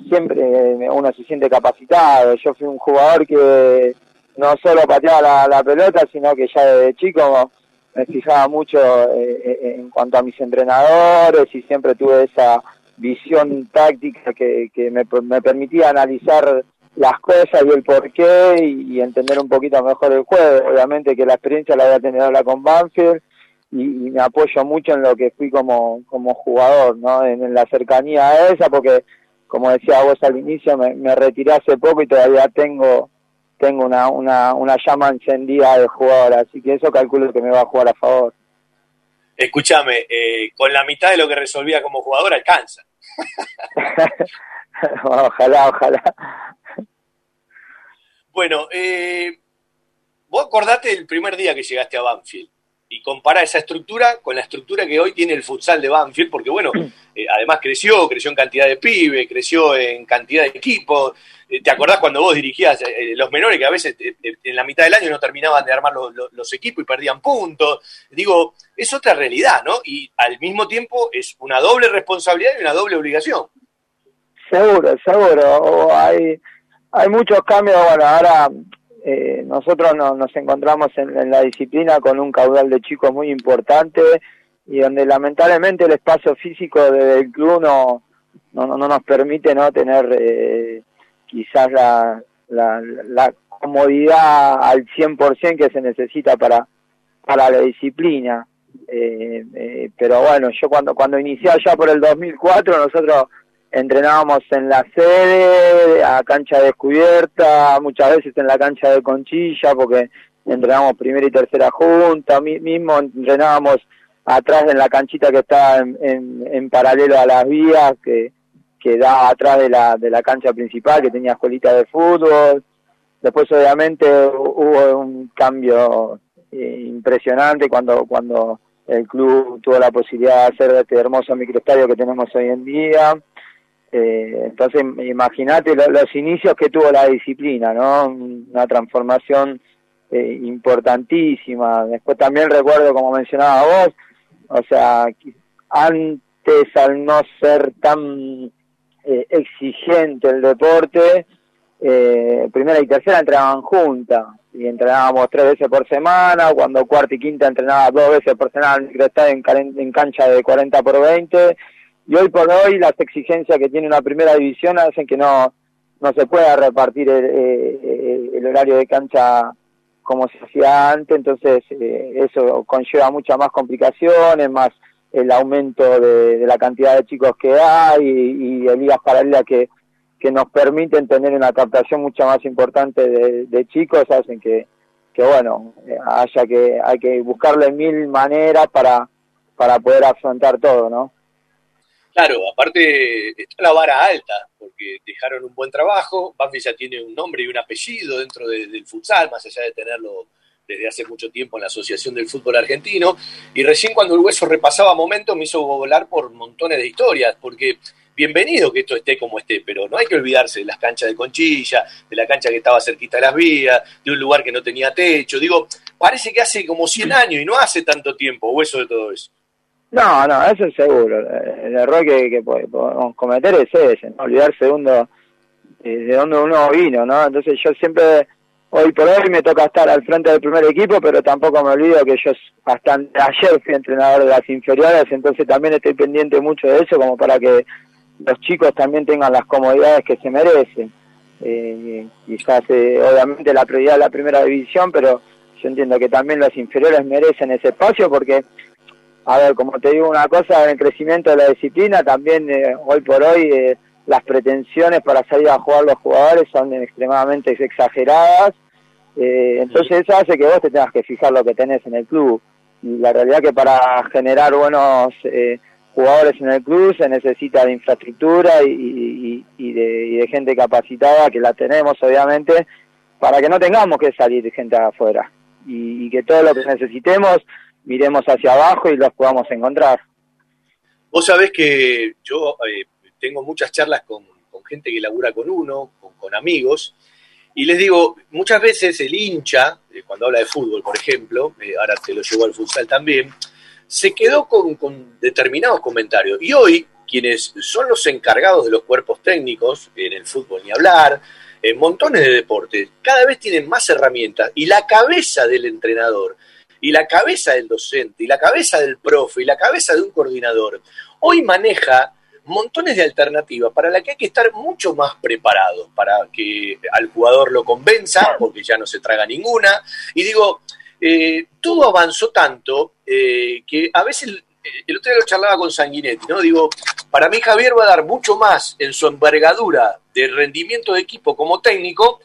siempre uno se siente capacitado. Yo fui un jugador que no solo pateaba la, pelota, sino que ya desde chico me fijaba mucho eh, en cuanto a mis entrenadores y siempre tuve esa visión táctica que, que me, permitía analizar las cosas y el porqué y, y, entender un poquito mejor el juego. Obviamente que la experiencia la había tenido la con Banfield y, me apoyo mucho en lo que fui como, como jugador, ¿no? En, la cercanía a esa, porque como decía vos al inicio, me retiré hace poco y todavía tengo tengo una, una, una llama encendida de jugador, así que eso calculo que me va a jugar a favor. Escúchame, eh, con la mitad de lo que resolvía como jugador alcanza. *laughs* ojalá, ojalá. Bueno, eh, vos acordate del primer día que llegaste a Banfield y compara esa estructura con la estructura que hoy tiene el futsal de Banfield, porque bueno, eh, además creció, creció en cantidad de pibes, creció en cantidad de equipos. Eh, ¿Te acordás cuando vos dirigías eh, los menores que a veces en la mitad del año no terminaban de armar los, los, los, equipos y perdían puntos? Digo, es otra realidad, ¿no? Y al mismo tiempo es una doble responsabilidad y una doble obligación. Seguro, seguro. Hay, hay muchos cambios. Bueno, ahora eh, nosotros no, nos encontramos en, la disciplina con un caudal de chicos muy importante y donde lamentablemente el espacio físico del club no, no, no nos permite no tener eh, quizás la, la, la comodidad al 100% que se necesita para, para la disciplina. Eh, eh, pero bueno, yo cuando, cuando inicié allá por el 2004, nosotros entrenábamos en la sede, a cancha descubierta, muchas veces en la cancha de Conchilla, porque entrenábamos primera y tercera junta, mismo entrenábamos atrás en la canchita que estaba en, en, en paralelo a las vías, que, que da atrás de la, de la cancha principal, que tenía escuelita de fútbol. Después obviamente hubo un cambio eh, impresionante cuando, cuando el club tuvo la posibilidad de hacer este hermoso microestadio que tenemos hoy en día. Eh, entonces, imagínate los inicios que tuvo la disciplina, ¿no? Una transformación eh, importantísima. Después también recuerdo, como mencionaba vos, o sea, antes al no ser tan eh, exigente el deporte, eh, primera y tercera entrenaban juntas y entrenábamos tres veces por semana, cuando cuarta y quinta entrenaba dos veces por semana en en cancha de 40 por 20 y hoy por hoy las exigencias que tiene una primera división hacen que no, no se pueda repartir el, eh, el horario de cancha como se hacía antes, entonces eh, eso conlleva muchas más complicaciones, más el aumento de, la cantidad de chicos que hay y, de ligas paralelas que, que nos permiten tener una captación mucho más importante de, chicos, hacen que, que bueno, haya que, hay que buscarle mil maneras para, para poder afrontar todo, ¿no? Claro, aparte está la vara alta, porque dejaron un buen trabajo, Banfield ya tiene un nombre y un apellido dentro del futsal, más allá de tenerlo desde hace mucho tiempo en la Asociación del Fútbol Argentino, y recién cuando el hueso repasaba momentos me hizo volar por montones de historias, porque bienvenido que esto esté como esté, pero no hay que olvidarse de las canchas de Conchilla, de la cancha que estaba cerquita de las vías, de un lugar que no tenía techo, digo, parece que hace como 100 *clears throat* años y no hace tanto tiempo, hueso de todo eso. No, no, eso es seguro. El error que, podemos cometer es ese, ¿no? olvidarse de, uno, de dónde uno vino, ¿no? Entonces yo siempre, hoy por hoy me toca estar al frente del primer equipo, pero tampoco me olvido que yo hasta ayer fui entrenador de las inferiores, entonces también estoy pendiente mucho de eso, como para que los chicos también tengan las comodidades que se merecen. Eh, quizás eh, obviamente la prioridad es la primera división, pero yo entiendo que también los inferiores merecen ese espacio porque a ver, como te digo una cosa, en el crecimiento de la disciplina, también eh, hoy por hoy eh, las pretensiones para salir a jugar los jugadores son extremadamente exageradas, eh, entonces eso hace que vos te tengas que fijar lo que tenés en el club. Y la realidad que para generar buenos jugadores en el club se necesita de infraestructura y, de, y de gente capacitada, que la tenemos obviamente, para que no tengamos que salir gente afuera. y que todo lo que necesitemos miremos hacia abajo y los podamos encontrar. Vos sabés que yo eh, tengo muchas charlas con, gente que labura con uno, con, amigos, y les digo, muchas veces el hincha, eh, cuando habla de fútbol, por ejemplo, eh, ahora te lo llevo al futsal también, se quedó con, con, determinados comentarios. Y hoy, quienes son los encargados de los cuerpos técnicos, en el fútbol ni hablar, en montones de deportes, cada vez tienen más herramientas y la cabeza del entrenador y la cabeza del docente, y la cabeza del profe, y la cabeza de un coordinador, hoy maneja montones de alternativas para la que hay que estar mucho más preparados, para que al jugador lo convenza, porque ya no se traga ninguna. Y digo, eh, todo avanzó tanto eh, que a veces, eh, el otro día lo charlaba con Sanguinetti, ¿no? Digo, para mí Javier va a dar mucho más en su envergadura de rendimiento de equipo como técnico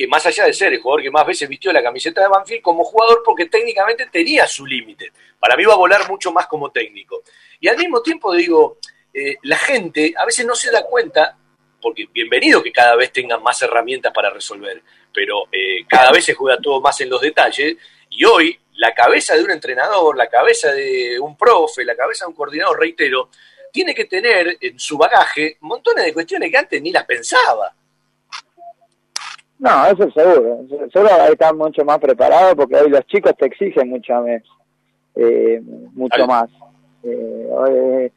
que más allá de ser el jugador que más veces vistió la camiseta de Banfield, como jugador porque técnicamente tenía su límite. Para mí va a volar mucho más como técnico. Y al mismo tiempo digo, eh, la gente a veces no se da cuenta, porque bienvenido que cada vez tengan más herramientas para resolver, pero eh, cada vez se juega todo más en los detalles y hoy la cabeza de un entrenador, la cabeza de un profe, la cabeza de un coordinador, reitero, tiene que tener en su bagaje montones de cuestiones que antes ni las pensaba. No, eso seguro. Solo estar mucho más preparado porque hoy los chicos te exigen mucho, eh, mucho más. Eh,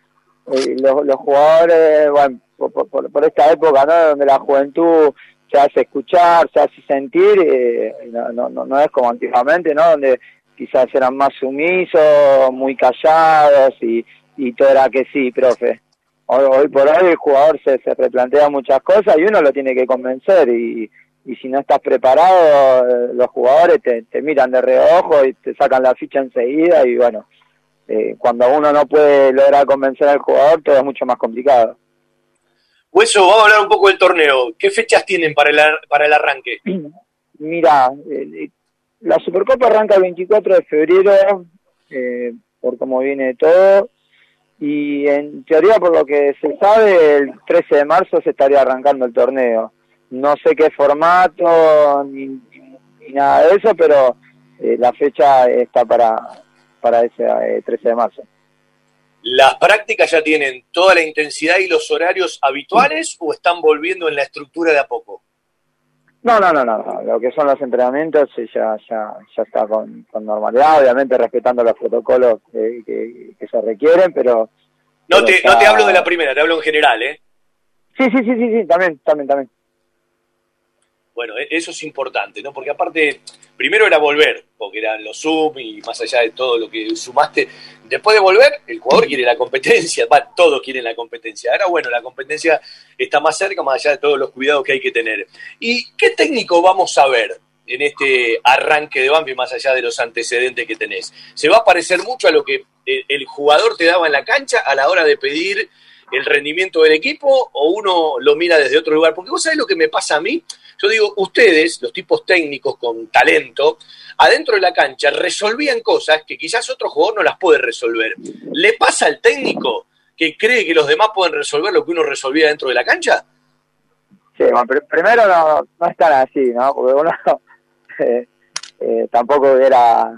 eh, los, jugadores, bueno, por, esta época, ¿no? Donde la juventud se hace escuchar, se hace sentir, eh, no, no, no es como antiguamente, ¿no? Donde quizás eran más sumisos, muy callados y, y todo era que sí, profe. Hoy, hoy por hoy el jugador se, se replantea muchas cosas y uno lo tiene que convencer y y si no estás preparado, eh, los jugadores te, miran de reojo y te sacan la ficha enseguida y bueno, eh, cuando uno no puede lograr convencer al jugador, todo es mucho más complicado. Hueso, vamos a hablar un poco del torneo. ¿Qué fechas tienen para el, para el arranque? *clears throat* Mira, eh, la Supercopa arranca el 24 de febrero, por cómo viene todo, y en teoría, por lo que se sabe, el 13 de marzo se estaría arrancando el torneo no sé qué formato ni, ni nada de eso, pero eh, la fecha está para, para ese eh, 13 de marzo. ¿Las prácticas ya tienen toda la intensidad y los horarios habituales o están volviendo en la estructura de a poco? No, no, no, no, no. lo que son los entrenamientos ya, ya, ya está con, con normalidad, obviamente respetando los protocolos eh, que, que se requieren, pero... No pero te, no te hablo de la primera, te hablo en general, ¿eh? Sí, sí, sí, sí, sí, también, también, también. Bueno, e- eso es importante, ¿no? Porque aparte, primero era volver, porque eran los Zoom y más allá de todo lo que sumaste. Después de volver, el jugador quiere la competencia, va, todos quieren la competencia. Ahora, bueno, la competencia está más cerca, más allá de todos los cuidados que hay que tener. ¿Y qué técnico vamos a ver en este arranque de Bambi, más allá de los antecedentes que tenés? ¿Se va a parecer mucho a lo que el, el jugador te daba en la cancha a la hora de pedir el rendimiento del equipo o uno lo mira desde otro lugar? Porque vos sabés lo que me pasa a mí. Yo digo, ustedes, los tipos técnicos con talento, adentro de la cancha resolvían cosas que quizás otro jugador no las puede resolver. ¿Le pasa al técnico que cree que los demás pueden resolver lo que uno resolvía dentro de la cancha? Sí, bueno, pr- primero no, no es tan así, ¿no? Porque uno *laughs* eh, eh, tampoco hubiera,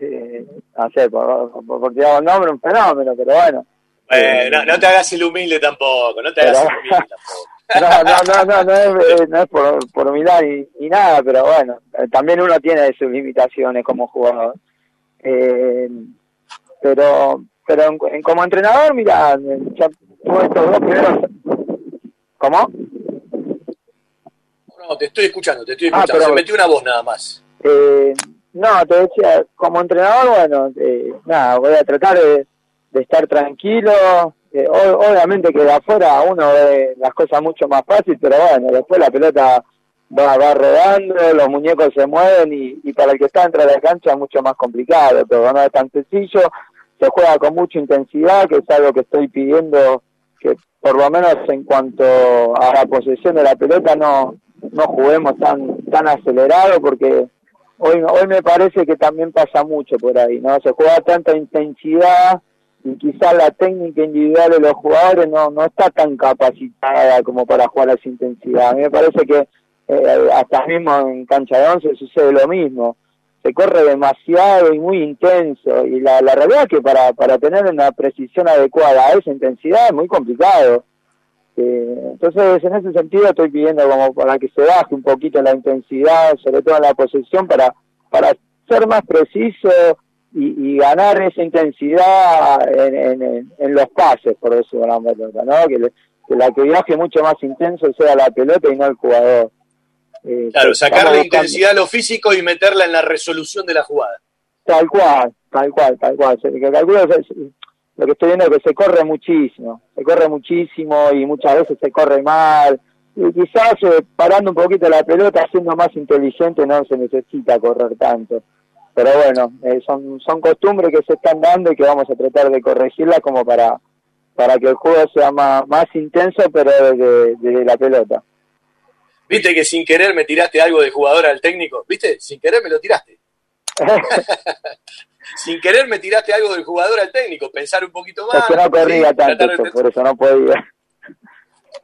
eh, no sé, por, por, por tirar un nombre, un fenómeno, pero bueno. Eh, no, no te hagas el humilde tampoco, no te hagas el humilde *laughs* tampoco. No, no, no, no, no es, eh, no es por, por humildad ni, ni nada, pero bueno, eh, también uno tiene sus limitaciones como jugador. Eh, pero pero en, en- como entrenador, mira, ya tuve estos dos primeros... ¿Cómo? No, te estoy escuchando, te estoy Ah, escuchando. pero- Se metió una voz nada más. Eh, no, te decía, como entrenador, bueno, eh, nada, voy a tratar de, de estar tranquilo. Eh, obviamente que de afuera uno ve las cosas mucho más fácil, pero bueno, después la pelota va, va rodando, los muñecos se mueven y, y para el que está dentro de la cancha es mucho más complicado, pero no es tan sencillo. Se juega con mucha intensidad, que es algo que estoy pidiendo que por lo menos en cuanto a la posesión de la pelota no, no juguemos tan, tan acelerado porque hoy, hoy me parece que también pasa mucho por ahí, ¿no? Se juega tanta intensidad y quizás la técnica individual de los jugadores no, no está tan capacitada como para jugar a esa intensidad. A mí me parece que eh, hasta mismo en cancha de once sucede lo mismo. Se corre demasiado y muy intenso y la, la realidad es que para, para tener una precisión adecuada a esa intensidad es muy complicado. Eh, entonces, en ese sentido estoy pidiendo como para que se baje un poquito la intensidad, sobre todo en la posesión, para, para ser más preciso y, y ganar esa intensidad en, en- los pases, por decirlo de una pelota, ¿no? Que, le- que la que viaje mucho más intenso sea la pelota y no el jugador. Eh, Claro, sacarle intensidad a lo físico y meterla en la resolución de la jugada. Tal cual, tal cual, tal cual. Que calculo lo que estoy viendo es que se corre muchísimo, se corre muchísimo y muchas veces se corre mal. Y quizás eh, parando un poquito la pelota, siendo más inteligente, no se necesita correr tanto. Pero bueno, eh, son, son costumbres que se están dando y que vamos a tratar de corregirlas como para, para que el juego sea más, más intenso, pero desde, desde la pelota. ¿Viste que sin querer me tiraste algo de jugador al técnico? ¿Viste? Sin querer me lo tiraste. *laughs* sin querer me tiraste algo del jugador al técnico. Pensar un poquito Es más. que no corría tanto, de por eso no podía.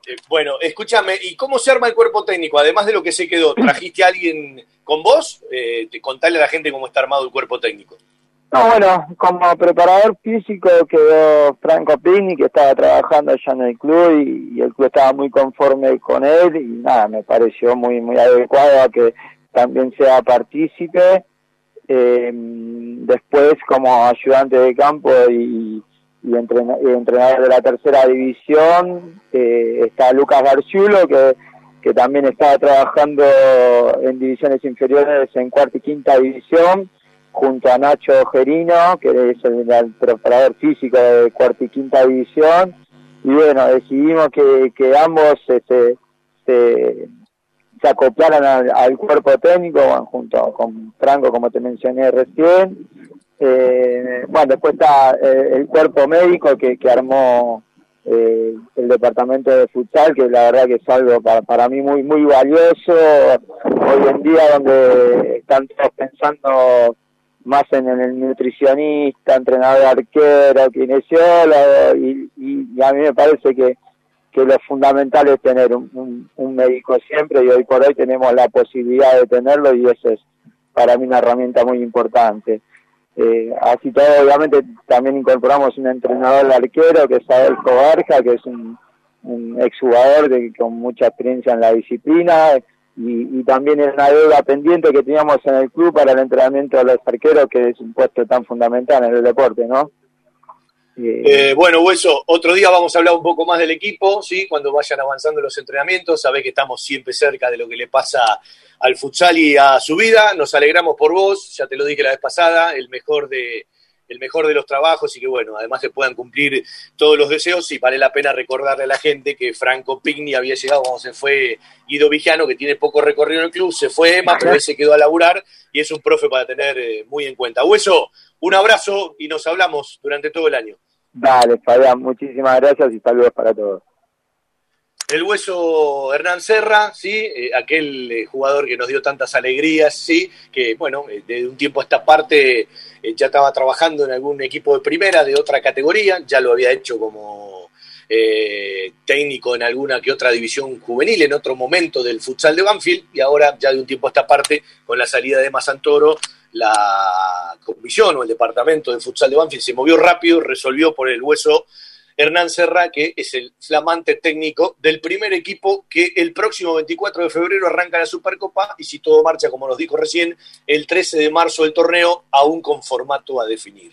Eh, Bueno, escúchame, ¿y cómo se arma el cuerpo técnico? Además de lo que se quedó, ¿trajiste a alguien con vos? Eh, contarle a la gente cómo está armado el cuerpo técnico. No, bueno, como preparador físico quedó Franco Pini, que estaba trabajando allá en el club y, y el club estaba muy conforme con él y nada, me pareció muy muy adecuado a que también sea partícipe. Eh, después, como ayudante de campo y, y, entrena- y entrenador de la tercera división, eh, está Lucas Garciulo, que, que también estaba trabajando en divisiones inferiores en cuarta y quinta división junto a Nacho Gerino, que es el, el preparador físico de cuarta y quinta división, y bueno, decidimos que, que ambos este, se, se acoplaran al, al cuerpo técnico, bueno, junto con Franco, como te mencioné recién. Eh, bueno, después está eh, el cuerpo médico que, que armó eh, el departamento de futsal, que la verdad que es algo para, para mí muy muy valioso hoy en día, donde están todos pensando más en el nutricionista, entrenador arquero, kinesiólogo, y, y, y a mí me parece que, que lo fundamental es tener un, un- un médico siempre y hoy por hoy tenemos la posibilidad de tenerlo y eso es para mí una herramienta muy importante. Eh, así todo, obviamente, también incorporamos un entrenador de arquero que es Adolfo Barja, que es un, un exjugador de, con mucha experiencia en la disciplina y, también es una deuda pendiente que teníamos en el club para el entrenamiento de los arqueros, que es un puesto tan fundamental en el deporte, ¿no? Eh, bueno, Hueso, otro día vamos a hablar un poco más del equipo, ¿sí? Cuando vayan avanzando los entrenamientos, sabés que estamos siempre cerca de lo que le pasa al futsal y a su vida. Nos alegramos por vos, ya te lo dije la vez pasada, el mejor de el mejor de los trabajos y que bueno, además se puedan cumplir todos los deseos y vale la pena recordarle a la gente que Franco Pigni había llegado cuando se fue Guido Vigiano, que tiene poco recorrido en el club, se fue Emma, pero él se quedó a laburar y es un profe para tener eh, muy en cuenta. Hueso, un abrazo y nos hablamos durante todo el año. Dale, Fabián, muchísimas gracias y saludos para todos. El hueso Hernán Serra, sí, Eh, aquel eh, jugador que nos dio tantas alegrías, sí, que bueno, eh, de un tiempo a esta parte eh, ya estaba trabajando en algún equipo de primera de otra categoría, ya lo había hecho como técnico en alguna que otra división juvenil en otro momento del futsal de Banfield y ahora ya de un tiempo a esta parte con la salida de Mazantoro la comisión o el departamento de futsal de Banfield se movió rápido, resolvió por el hueso Hernán Serra, que es el flamante técnico del primer equipo que el próximo 24 de febrero arranca la Supercopa y si todo marcha como nos dijo recién, el 13 de marzo el torneo aún con formato a definir.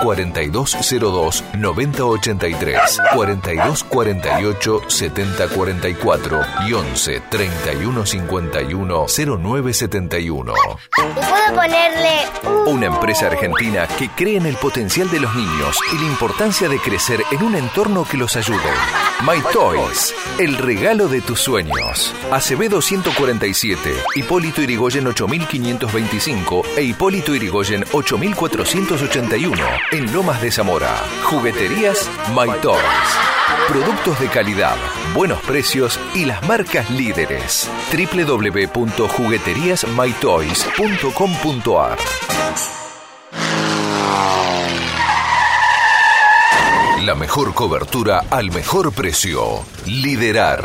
4202-9083, 4248-7044 y 11 3151 0971. ¿Puedo ponerle Una empresa argentina que cree en el potencial de los niños y la importancia de crecer en un entorno que los ayude. My Toys, el regalo de tus sueños. Acevedo 147, Hipólito Irigoyen 8525 e Hipólito Irigoyen 8481 en Lomas de Zamora. Jugueterías My Toys. Productos de calidad, buenos precios y las marcas líderes. www.jugueteriasmytoys.com.ar La mejor cobertura al mejor precio. Liderar.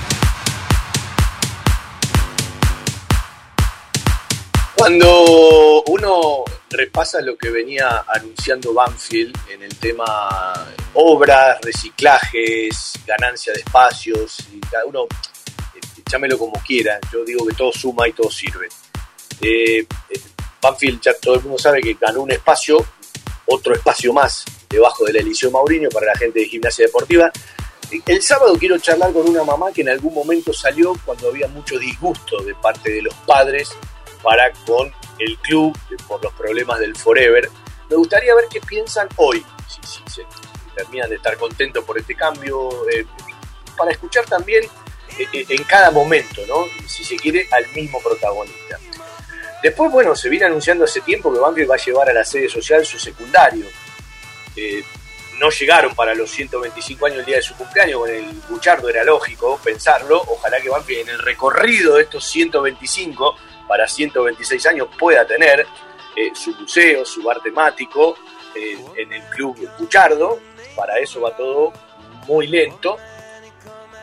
Cuando uno repasa lo que venía anunciando Banfield en el tema obras, reciclajes, ganancia de espacios, y cada uno, eh, llámelo como quiera, yo digo que todo suma y todo sirve. Eh, eh, Banfield ya todo el mundo sabe que ganó un espacio, otro espacio más debajo del Eliseo Maurinho para la gente de gimnasia deportiva. El sábado quiero charlar con una mamá que en algún momento salió cuando había mucho disgusto de parte de los padres para con el club eh, por los problemas del Forever. Me gustaría ver qué piensan hoy, si, si terminan de estar contentos por este cambio, eh, para escuchar también eh, en cada momento, ¿no? si se quiere, al mismo protagonista. Después, bueno, se viene anunciando hace tiempo que Banfield va a llevar a la sede social su secundario. No llegaron para los 125 años el día de su cumpleaños, con el Buchardo era lógico pensarlo. Ojalá que Banfield en el recorrido de estos 125 para 126 años pueda tener eh, su museo, su bar temático eh, en el club Buchardo. Para eso va todo muy lento.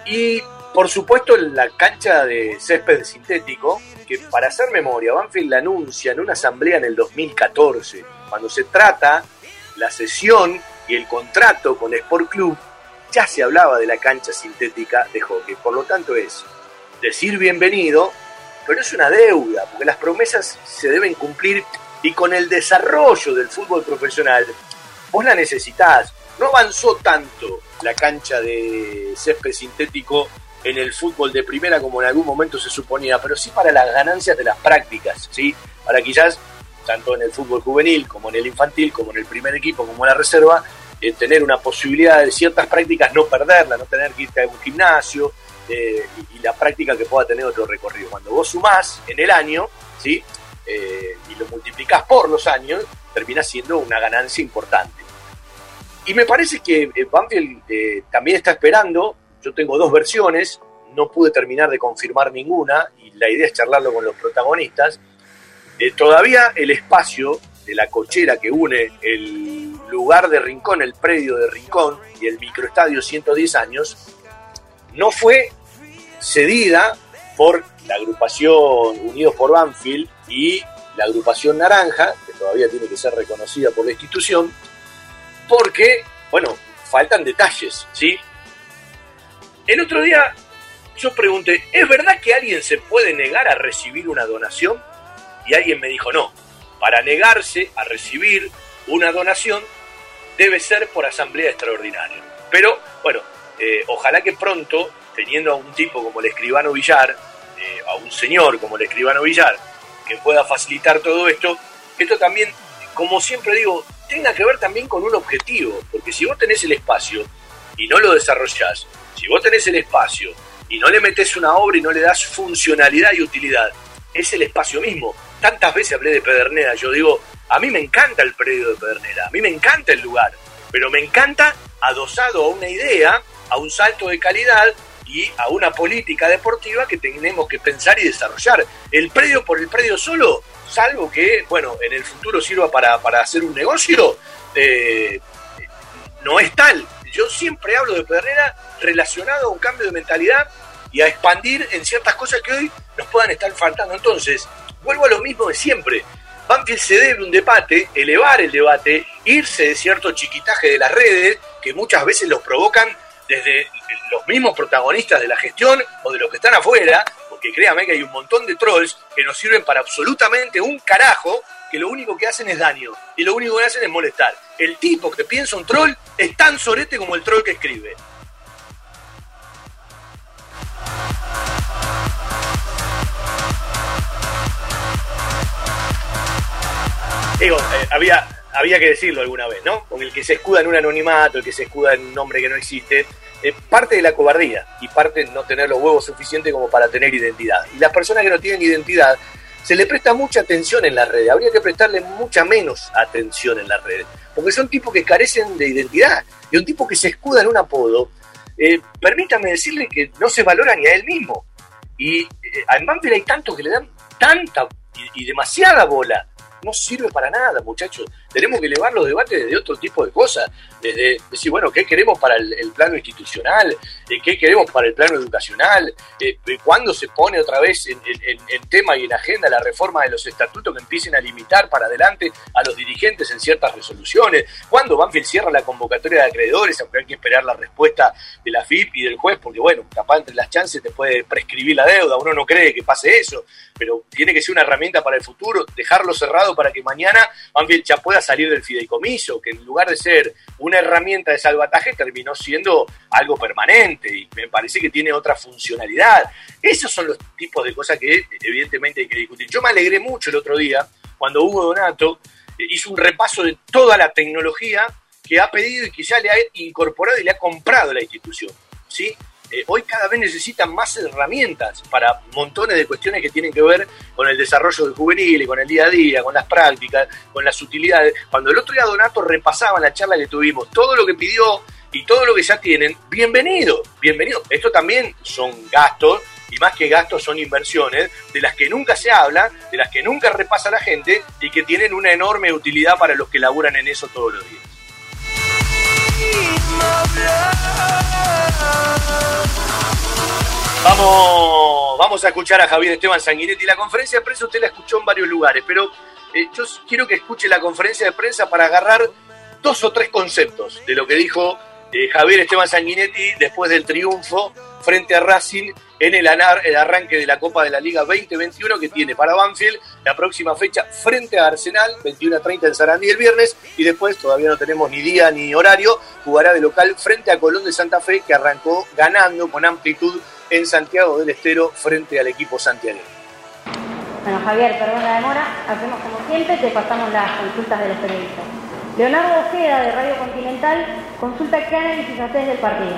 Y por supuesto la cancha de césped sintético, que para hacer memoria, Banfield la anuncia en una asamblea en el 2014, cuando se trata la sesión y el contrato con Sport Club, ya se hablaba de la cancha sintética de hockey. Por lo tanto es decir bienvenido, pero es una deuda, porque las promesas se deben cumplir y con el desarrollo del fútbol profesional, vos la necesitas. No avanzó tanto la cancha de césped sintético en el fútbol de primera como en algún momento se suponía, pero sí para las ganancias de las prácticas, ¿sí? Para quizás, tanto en el fútbol juvenil como en el infantil, como en el primer equipo, como en la reserva, eh, tener una posibilidad de ciertas prácticas no perderla, no tener que irte a un gimnasio eh, y, la práctica que pueda tener otro recorrido. Cuando vos sumás en el año, ¿sí? Eh, y lo multiplicás por los años, termina siendo una ganancia importante. Y me parece que Banfield también está esperando, yo tengo dos versiones, no pude terminar de confirmar ninguna, y la idea es charlarlo con los protagonistas. Todavía el espacio de la cochera que une el lugar de Rincón, el predio de Rincón y el microestadio 110 años, no fue cedida por la agrupación Unidos por Banfield y la agrupación Naranja, que todavía tiene que ser reconocida por la institución, porque, bueno, faltan detalles, ¿sí? El otro día yo pregunté, ¿es verdad que alguien se puede negar a recibir una donación? Y alguien me dijo, no, para negarse a recibir una donación debe ser por asamblea extraordinaria. Pero, bueno, eh, ojalá que pronto, teniendo a un tipo como el escribano Villar, eh, a un señor como el escribano Villar, que pueda facilitar todo esto, esto también, como siempre digo, tenga que ver también con un objetivo, porque si vos tenés el espacio y no lo desarrollás, si vos tenés el espacio y no le metés una obra y no le das funcionalidad y utilidad, es el espacio mismo. Tantas veces hablé de Pedernera, yo digo, a mí me encanta el predio de Pedernera, a mí me encanta el lugar, pero me encanta adosado a una idea, a un salto de calidad y a una política deportiva que tenemos que pensar y desarrollar. El predio por el predio solo, salvo que, bueno, en el futuro sirva para, para hacer un negocio, eh, no es tal. Yo siempre hablo de Pedernera relacionado a un cambio de mentalidad y a expandir en ciertas cosas que hoy nos puedan estar faltando. Entonces, vuelvo a lo mismo de siempre. Banfield se debe un debate, elevar el debate, irse de cierto chiquitaje de las redes que muchas veces los provocan desde los mismos protagonistas de la gestión o de los que están afuera, porque créame que hay un montón de trolls que nos sirven para absolutamente un carajo, que lo único que hacen es daño y lo único que hacen es molestar. El tipo que piensa un troll es tan sorete como el troll que escribe. Digo, eh, había, había que decirlo alguna vez, ¿no? Con el que se escuda en un anonimato, el que se escuda en un nombre que no existe, eh, parte de la cobardía y parte de no tener los huevos suficientes como para tener identidad. Y las personas que no tienen identidad, se le presta mucha atención en las redes, habría que prestarle mucha menos atención en las redes, porque son tipos que carecen de identidad, y un tipo que se escuda en un apodo, eh, permítame decirle que no se valora ni a él mismo. Y eh, en Banfield hay tantos que le dan tanta y demasiada bola no sirve para nada, muchachos. Tenemos que elevar los debates desde otro tipo de cosas, desde decir, bueno, ¿qué queremos para el, plano institucional? Eh, ¿Qué queremos para el plano educacional? Eh, eh, ¿Cuándo se pone otra vez en, en- en tema y en agenda la reforma de los estatutos que empiecen a limitar para adelante a los dirigentes en ciertas resoluciones? ¿Cuándo Banfield cierra la convocatoria de acreedores, aunque hay que esperar la respuesta de la FIP y del juez? Porque, bueno, capaz entre las chances te puede prescribir la deuda, uno no cree que pase eso, pero tiene que ser una herramienta para el futuro, dejarlo cerrado para que mañana Banfield ya pueda salir del fideicomiso, que en lugar de ser una herramienta de salvataje terminó siendo algo permanente y me parece que tiene otra funcionalidad. Esos son los tipos de cosas que evidentemente hay que discutir. Yo me alegré mucho el otro día cuando Hugo Donato eh, hizo un repaso de toda la tecnología que ha pedido y que ya le ha incorporado y le ha comprado la institución. ¿sí? Eh, hoy cada vez necesitan más herramientas para montones de cuestiones que tienen que ver con el desarrollo del juvenil, con el día a día, con las prácticas, con las utilidades. Cuando el otro día Donato repasaba la charla que tuvimos todo lo que pidió y todo lo que ya tienen, bienvenido, bienvenido. Esto también son gastos y más que gastos son inversiones de las que nunca se habla, de las que nunca repasa la gente y que tienen una enorme utilidad para los que laburan en eso todos los días. Vamos, vamos a escuchar a Javier Esteban Sanguinetti. La conferencia de prensa usted la escuchó en varios lugares, pero eh, yo quiero que escuche la conferencia de prensa para agarrar dos o tres conceptos de lo que dijo eh, Javier Esteban Sanguinetti después del triunfo frente a Racing en el, anar- el arranque de la Copa de la Liga 2021 que tiene para Banfield la próxima fecha frente a Arsenal, 21 a 30 en Sarandí el viernes y después todavía no tenemos ni día ni horario, jugará de local frente a Colón de Santa Fe que arrancó ganando con amplitud en Santiago del Estero frente al equipo santiagueño. Bueno, Javier, perdón la demora. Hacemos como siempre, te pasamos las consultas de los periodistas. Leonardo Ojeda, de Radio Continental, consulta qué análisis haces del partido.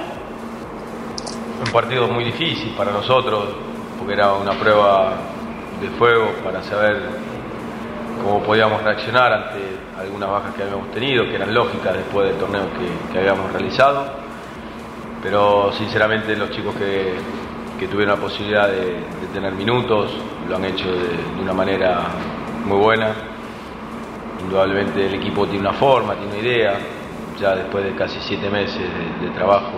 Un partido muy difícil para nosotros, porque era una prueba de fuego para saber cómo podíamos reaccionar ante algunas bajas que habíamos tenido, que eran lógicas después del torneo que, habíamos realizado. Pero sinceramente los chicos que, tuvieron la posibilidad de, tener minutos lo han hecho de, una manera muy buena. Indudablemente el equipo tiene una forma, tiene una idea. Ya después de casi siete meses de, trabajo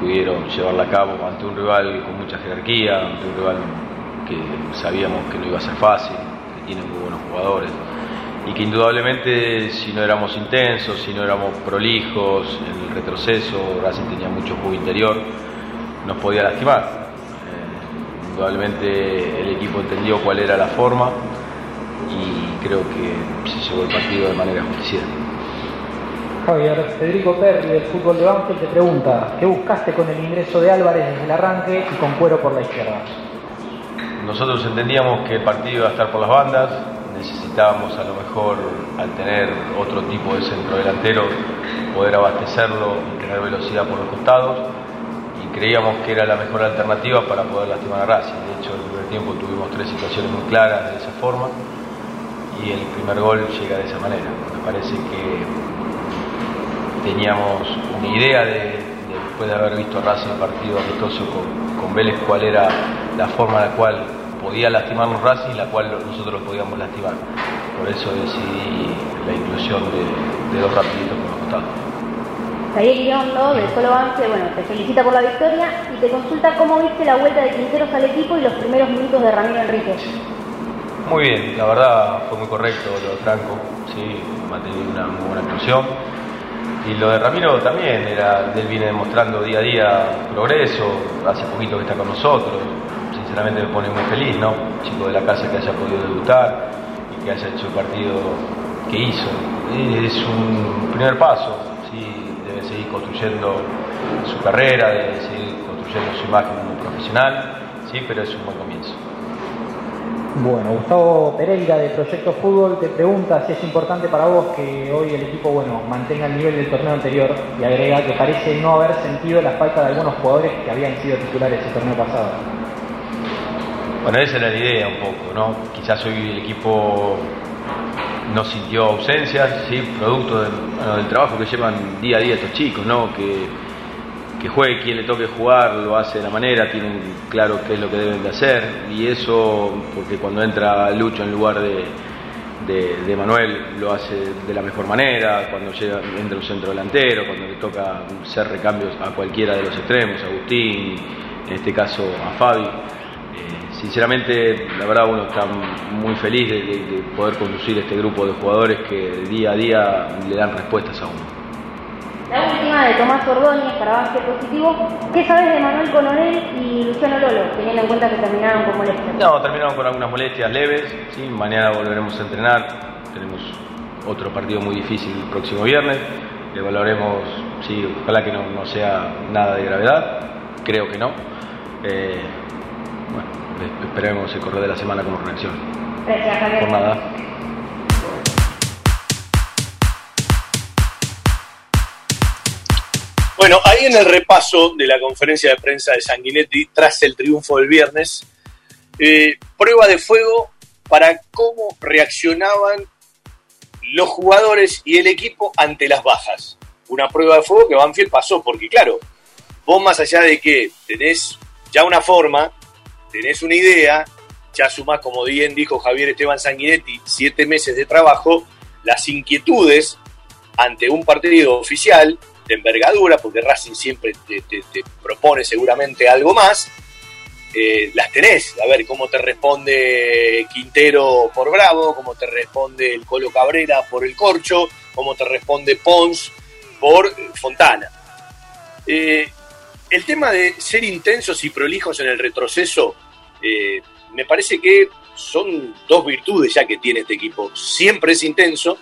pudieron llevarla a cabo ante un rival con mucha jerarquía, ante un rival que sabíamos que no iba a ser fácil, que tiene muy buenos jugadores y que indudablemente si no éramos intensos, si no éramos prolijos en el retroceso, Racing tenía mucho juego interior, nos podía lastimar. Eh, indudablemente el equipo entendió cuál era la forma y creo que se llevó el partido de manera justiciera. Javier, Federico Perri del fútbol de Banfield te pregunta, ¿qué buscaste con el ingreso de Álvarez desde el arranque y con cuero por la izquierda? Nosotros entendíamos que el partido iba a estar por las bandas, necesitábamos a lo mejor al tener otro tipo de centro delantero poder abastecerlo y tener velocidad por los costados y creíamos que era la mejor alternativa para poder lastimar a Racing. De hecho, en el primer tiempo tuvimos tres situaciones muy claras de esa forma y el primer gol llega de esa manera. Me parece que teníamos una idea de, de después de haber visto Racing partido amistoso con, con Vélez cuál era la forma en la cual podía lastimarnos Racing y la cual nosotros lo podíamos lastimar. Por eso decidí la inclusión de, de dos rapiditos por los costados. Javier Iriondo, del Colo Banfield, bueno, te felicita por la victoria y te consulta cómo viste la vuelta de Quinteros al equipo y los primeros minutos de Ramiro Enríquez. Muy bien, la verdad fue muy correcto lo de Franco, sí, mantenido una muy buena actuación. Y lo de Ramiro también, era, él viene demostrando día a día progreso, hace poquito que está con nosotros, sinceramente me pone muy feliz, ¿no? Chico de la casa que haya podido debutar y que haya hecho el partido que hizo. Y es un primer paso, sí, debe seguir construyendo su carrera, debe seguir construyendo su imagen como profesional, sí, pero es un buen comienzo. Bueno, Gustavo Pereira de Proyecto Fútbol te pregunta si es importante para vos que hoy el equipo bueno, mantenga el nivel del torneo anterior y agrega que parece no haber sentido la falta de algunos jugadores que habían sido titulares el torneo pasado. Bueno, esa era la idea un poco, ¿no? Quizás hoy el equipo no sintió ausencias, sí, producto del, del trabajo que llevan día a día estos chicos, ¿no? Que, que juegue quien le toque jugar, lo hace de la manera, tienen claro qué es lo que deben de hacer y eso, porque cuando entra Lucho en lugar de, de, Manuel lo hace de la mejor manera, cuando llega, entra un centro delantero, cuando le toca hacer recambios a cualquiera de los extremos, a Agustín, en este caso a Fabi. Eh, sinceramente, la verdad uno está muy feliz de poder conducir este grupo de jugadores que día a día le dan respuestas a uno. La última de Tomás Ordóñez para Banfield Positivo. ¿Qué sabes de Manuel Coronel y Luciano Lolo, teniendo en cuenta que terminaron con molestias? No, terminaron con algunas molestias leves, ¿sí? mañana volveremos a entrenar, tenemos otro partido muy difícil el próximo viernes, evaluaremos, sí, ojalá que no, no sea nada de gravedad, creo que no. Eh, bueno, es- esperemos el correo de la semana como reacción. Gracias, Javier. Por nada. Bueno, ahí en el repaso de la conferencia de prensa de Sanguinetti, tras el triunfo del viernes, eh, prueba de fuego para cómo reaccionaban los jugadores y el equipo ante las bajas. Una prueba de fuego que Banfield pasó, porque claro, vos más allá de que tenés ya una forma, tenés una idea, ya sumás, como bien dijo Javier Esteban Sanguinetti, siete meses de trabajo, las inquietudes ante un partido oficial de envergadura, porque Racing siempre te, propone seguramente algo más, eh, las tenés. A ver cómo te responde Quintero por Bravo, cómo te responde el Colo Cabrera por el Corcho, cómo te responde Pons por Fontana. Eh, el tema de ser intensos y prolijos en el retroceso, eh, me parece que son dos virtudes ya que tiene este equipo. Siempre es intenso,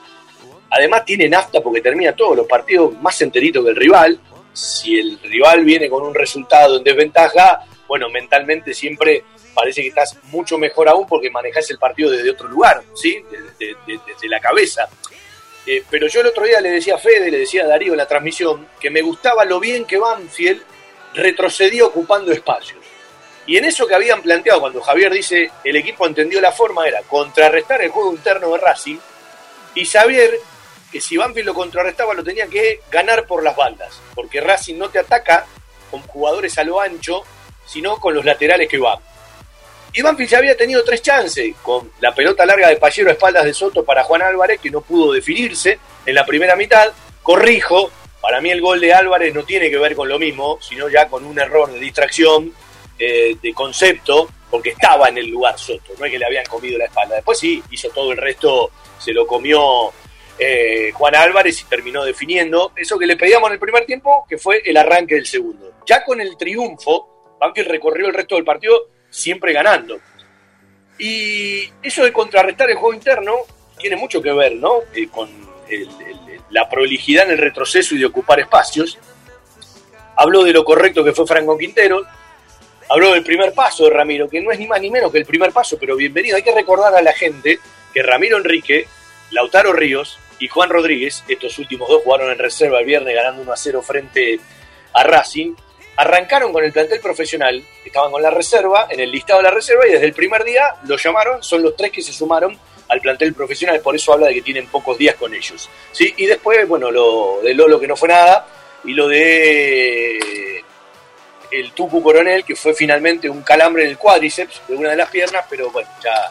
además tiene nafta porque termina todos los partidos más enteritos que el rival. Si el rival viene con un resultado en desventaja, bueno, mentalmente siempre parece que estás mucho mejor aún porque manejas el partido desde otro lugar, ¿sí? Desde, la cabeza. Eh, pero yo el otro día le decía a Fede, le decía a Darío en la transmisión, que me gustaba lo bien que Banfield retrocedió ocupando espacios. Y en eso que habían planteado, cuando Javier dice el equipo entendió la forma, era contrarrestar el juego interno de Racing y saber que si Banfield lo contrarrestaba lo tenía que ganar por las bandas, porque Racing no te ataca con jugadores a lo ancho, sino con los laterales que van. Y Banfield ya había tenido tres chances, con la pelota larga de Pallero a espaldas de Soto para Juan Álvarez, que no pudo definirse en la primera mitad. Corrijo, para mí el gol de Álvarez no tiene que ver con lo mismo, sino ya con un error de distracción, eh, de concepto, porque estaba en el lugar Soto, no es que le habían comido la espalda. Después sí, hizo todo el resto, se lo comió eh, Juan Álvarez y terminó definiendo eso que le pedíamos en el primer tiempo, que fue el arranque del segundo. Ya con el triunfo, Banfield recorrió el resto del partido siempre ganando. Y eso de contrarrestar el juego interno tiene mucho que ver, ¿no? Eh, con el la prolijidad en el retroceso y de ocupar espacios. Habló de lo correcto que fue Franco Quintero. Habló del primer paso de Ramiro, que no es ni más ni menos que el primer paso, pero bienvenido. Hay que recordar a la gente que Ramiro Enrique, Lautaro Ríos y Juan Rodríguez, estos últimos dos jugaron en reserva el viernes ganando 1 a 0 frente a Racing, arrancaron con el plantel profesional, estaban con la reserva, en el listado de la reserva, y desde el primer día lo llamaron, son los tres que se sumaron al plantel profesional, por eso habla de que tienen pocos días con ellos. ¿sí? Y después, bueno, lo de Lolo que no fue nada, y lo de el Tucu Coronel, que fue finalmente un calambre en el cuádriceps de una de las piernas, pero bueno, ya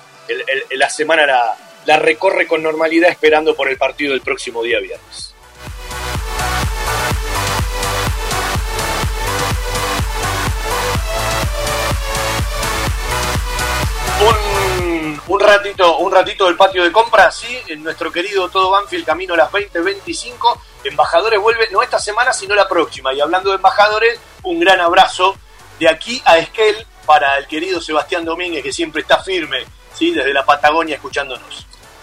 la semana la, la recorre con normalidad esperando por el partido del próximo día viernes. un ratito, un ratito del patio de compras, sí, en nuestro querido Todo Banfield camino a las 20.25. Embajadores vuelve, no esta semana, sino la próxima. Y hablando de embajadores, un gran abrazo de aquí a Esquel para el querido Sebastián Domínguez, que siempre está firme, sí, desde la Patagonia escuchándonos.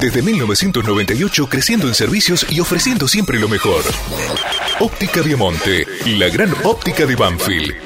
desde 1998 creciendo en servicios y ofreciendo siempre lo mejor. Óptica Viamonte, la gran óptica de Banfield.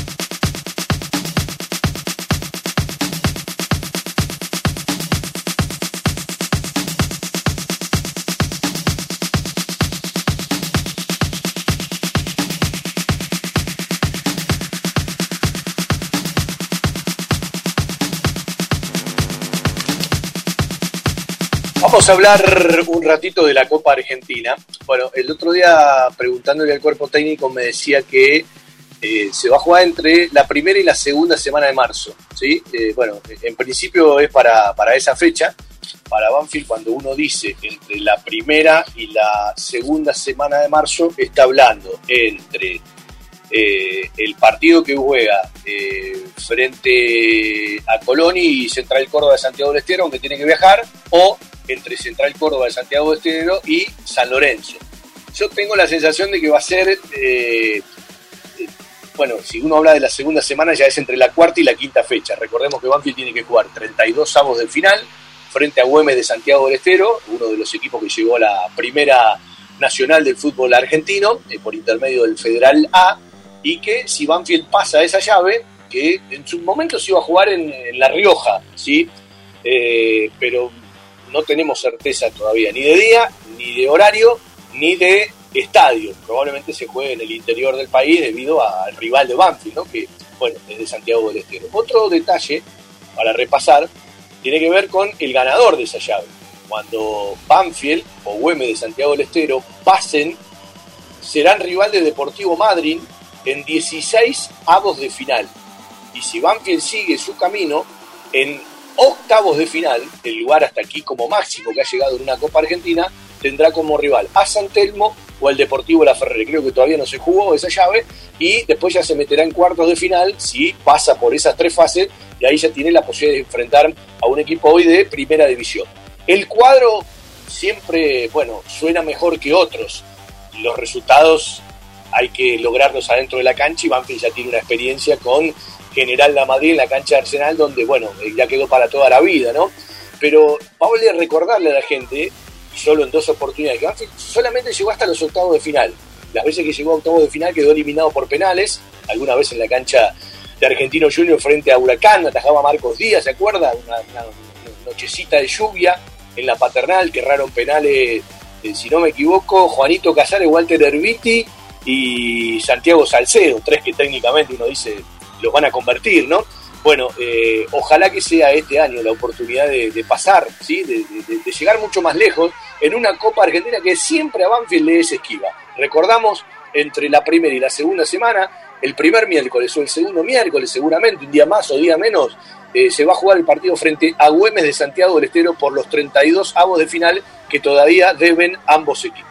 Vamos a hablar un ratito de la Copa Argentina. Bueno, el otro día preguntándole al cuerpo técnico me decía que eh, se va a jugar entre la primera y la segunda semana de marzo. ¿sí? Eh, bueno, en principio es para, esa fecha, para Banfield cuando uno dice entre la primera y la segunda semana de marzo, está hablando entre eh, el partido que juega frente a Colón y Central Córdoba de Santiago del Estero, aunque tiene que viajar, o entre Central Córdoba de Santiago Estero y San Lorenzo. Yo tengo la sensación de que va a ser, eh, bueno, si uno habla de la segunda semana ya es entre la cuarta y la quinta fecha. Recordemos que Banfield tiene que jugar 32 avos del final frente a Güemes de Santiago del Estero, uno de los equipos que llegó a la primera nacional del fútbol argentino eh, por intermedio del Federal A, y que si Banfield pasa esa llave, que en su momento se iba a jugar en, La Rioja, ¿sí? Eh, pero no tenemos certeza todavía ni de día, ni de horario, ni de estadio. Probablemente se juegue en el interior del país debido al rival de Banfield, ¿no? que bueno, es de Santiago del Estero. Otro detalle para repasar tiene que ver con el ganador de esa llave. Cuando Banfield o Güemes de Santiago del Estero pasen, serán rival de Deportivo Madryn en 16 avos de final. Y si Banfield sigue su camino, en octavos de final, el lugar hasta aquí como máximo que ha llegado en una Copa Argentina, tendrá como rival a San Telmo o al Deportivo La Ferrere. Creo que todavía no se jugó esa llave y después ya se meterá en cuartos de final si pasa por esas tres fases y ahí ya tiene la posibilidad de enfrentar a un equipo hoy de primera división. El cuadro siempre, bueno, suena mejor que otros. Los resultados hay que lograrlos adentro de la cancha y Banfield ya tiene una experiencia con General La Madrid en la cancha de Arsenal donde, bueno, ya quedó para toda la vida, ¿no? Pero vale recordarle a la gente, solo en dos oportunidades, solamente llegó hasta los octavos de final. Las veces que llegó a octavos de final quedó eliminado por penales, alguna vez en la cancha de Argentino Junior frente a Huracán, atajaba Marcos Díaz, ¿se acuerda? Una, una nochecita de lluvia en la paternal que erraron penales, eh, si no me equivoco, Juanito Casares, Walter Herbiti y Santiago Salcedo, tres que técnicamente uno dice los van a convertir, ¿no? Bueno, eh, ojalá que sea este año la oportunidad de, pasar, ¿sí? De, llegar mucho más lejos en una Copa Argentina que siempre a Banfield le es esquiva. Recordamos, entre la primera y la segunda semana, el primer miércoles o el segundo miércoles, seguramente, un día más o día menos, eh, se va a jugar el partido frente a Güemes de Santiago del Estero por los 32 avos de final que todavía deben ambos equipos.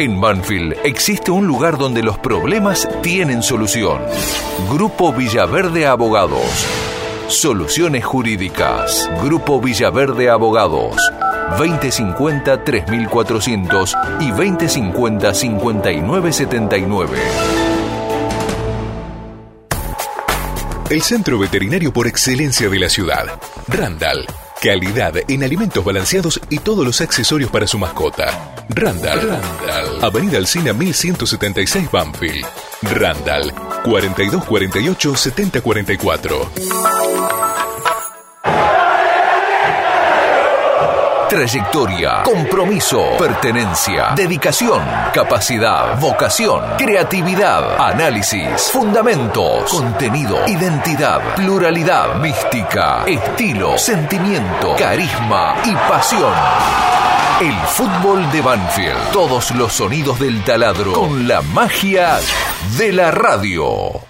en Banfield existe un lugar donde los problemas tienen solución. Grupo Villaverde Abogados. Soluciones Jurídicas. Grupo Villaverde Abogados. 2050-3400 y 2050-5979. El centro veterinario por excelencia de la ciudad. Randall. Calidad en alimentos balanceados y todos los accesorios para su mascota. Randall. Randall. Avenida Alcina 1176 Banfield. Randall. 4248 7044. Trayectoria, compromiso, pertenencia, dedicación, capacidad, vocación, creatividad, análisis, fundamentos, contenido, identidad, pluralidad, mística, estilo, sentimiento, carisma y pasión. El fútbol de Banfield. Todos los sonidos del taladro con la magia de la radio.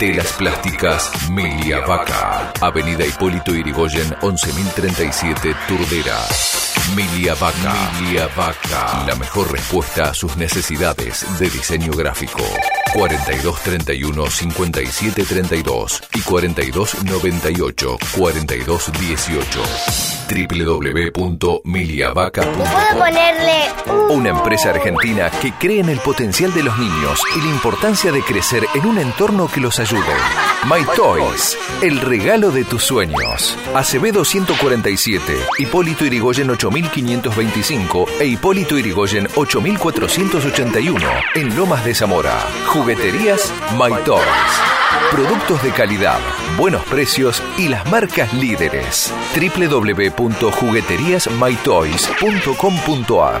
Telas plásticas Milia Vaca. Avenida Hipólito Irigoyen 11037 Turdera. Milia Vaca. Milia Vaca. La mejor respuesta a sus necesidades de diseño gráfico. 4231 5732 y 4298 4218 www.miliavaca.com ¿Puedo ponerle Una empresa argentina que cree en el potencial de los niños y la importancia de crecer en un entorno que los ayude. My Toys, el regalo de tus sueños. Acevedo 147, Hipólito Irigoyen 8525 e Hipólito Irigoyen 8481 en Lomas de Zamora. Jugueterías My Toys. Productos de calidad, buenos precios y las marcas líderes. www.jugueteriasmytoys.com.ar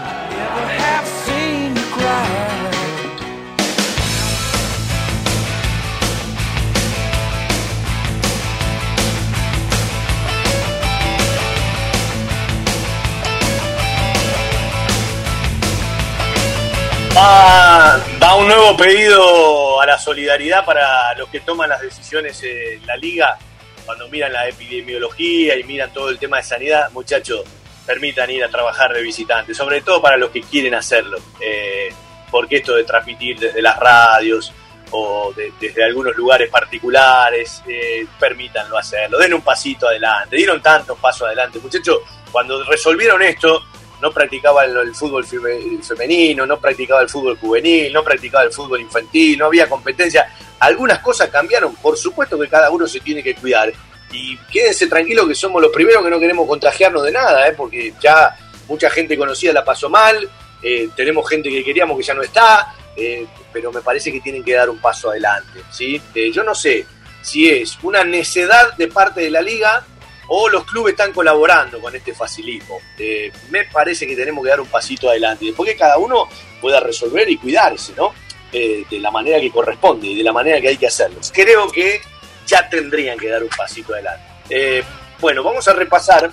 Va, va un nuevo pedido a la solidaridad para los que toman las decisiones en la liga. Cuando miran la epidemiología y miran todo el tema de sanidad, muchachos, permitan ir a trabajar de visitante, sobre todo para los que quieren hacerlo. Eh, porque esto de transmitir desde las radios o de- desde algunos lugares particulares, eh, permítanlo hacerlo. Den un pasito adelante. Dieron tantos pasos adelante. Muchachos, cuando resolvieron esto, no practicaba el, fútbol feme- femenino, no practicaba el fútbol juvenil, no practicaba el fútbol infantil, no había competencia. Algunas cosas cambiaron, por supuesto que cada uno se tiene que cuidar. Y quédense tranquilos que somos los primeros que no queremos contagiarnos de nada, ¿eh? porque ya mucha gente conocida la pasó mal, eh, tenemos gente que queríamos que ya no está, eh, pero me parece que tienen que dar un paso adelante. ¿sí? Eh, yo no sé si es una necedad de parte de la liga o los clubes están colaborando con este facilismo. Eh, me parece que tenemos que dar un pasito adelante, después que cada uno pueda resolver y cuidarse, ¿no? Eh, de la manera que corresponde y de la manera que hay que hacerlo. Creo que ya tendrían que dar un pasito adelante. Eh, bueno, vamos a repasar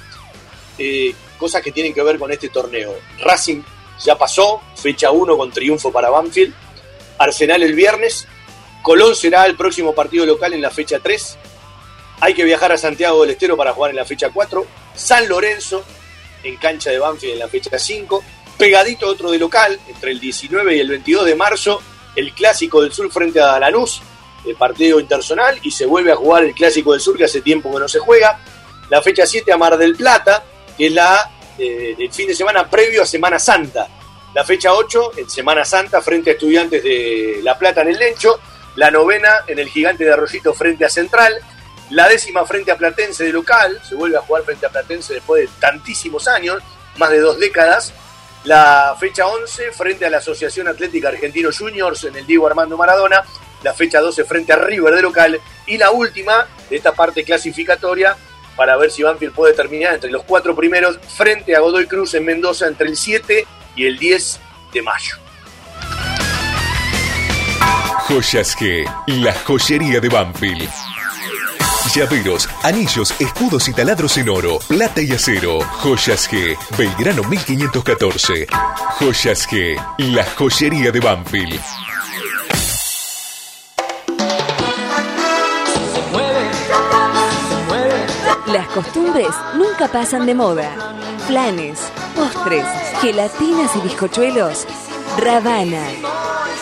cosas que tienen que ver con este torneo. Racing ya pasó, fecha 1 con triunfo para Banfield. Arsenal el viernes. Colón será el próximo partido local en la fecha 3. Hay que viajar a Santiago del Estero para jugar en la fecha 4. San Lorenzo en cancha de Banfield en la fecha 5. Pegadito otro de local, entre el 19 y el 22 de marzo, el Clásico del Sur frente a Lanús, el partido interzonal, y se vuelve a jugar el Clásico del Sur que hace tiempo que no se juega. La fecha 7 a Mar del Plata, que es la, eh, el fin de semana previo a Semana Santa. La fecha 8 en Semana Santa frente a Estudiantes de La Plata en el Lencho. La novena en el Gigante de Arroyito frente a Central. La décima frente a Platense de local. Se vuelve a jugar frente a Platense después de tantísimos años, más de dos décadas. La fecha 11 frente a la Asociación Atlética Argentino Juniors en el Diego Armando Maradona. La fecha 12 frente a River de local. Y la última de esta parte clasificatoria para ver si Banfield puede terminar entre los cuatro primeros frente a Godoy Cruz en Mendoza entre el 7 y el 10 de mayo. Joyas G, la joyería de Banfield. Llaveros, anillos, escudos y taladros en oro, plata y acero. Joyas G, Belgrano 1514. Joyas G, la joyería de Banfield. Las costumbres nunca pasan de moda. Planes, postres, gelatinas y bizcochuelos. Ravana.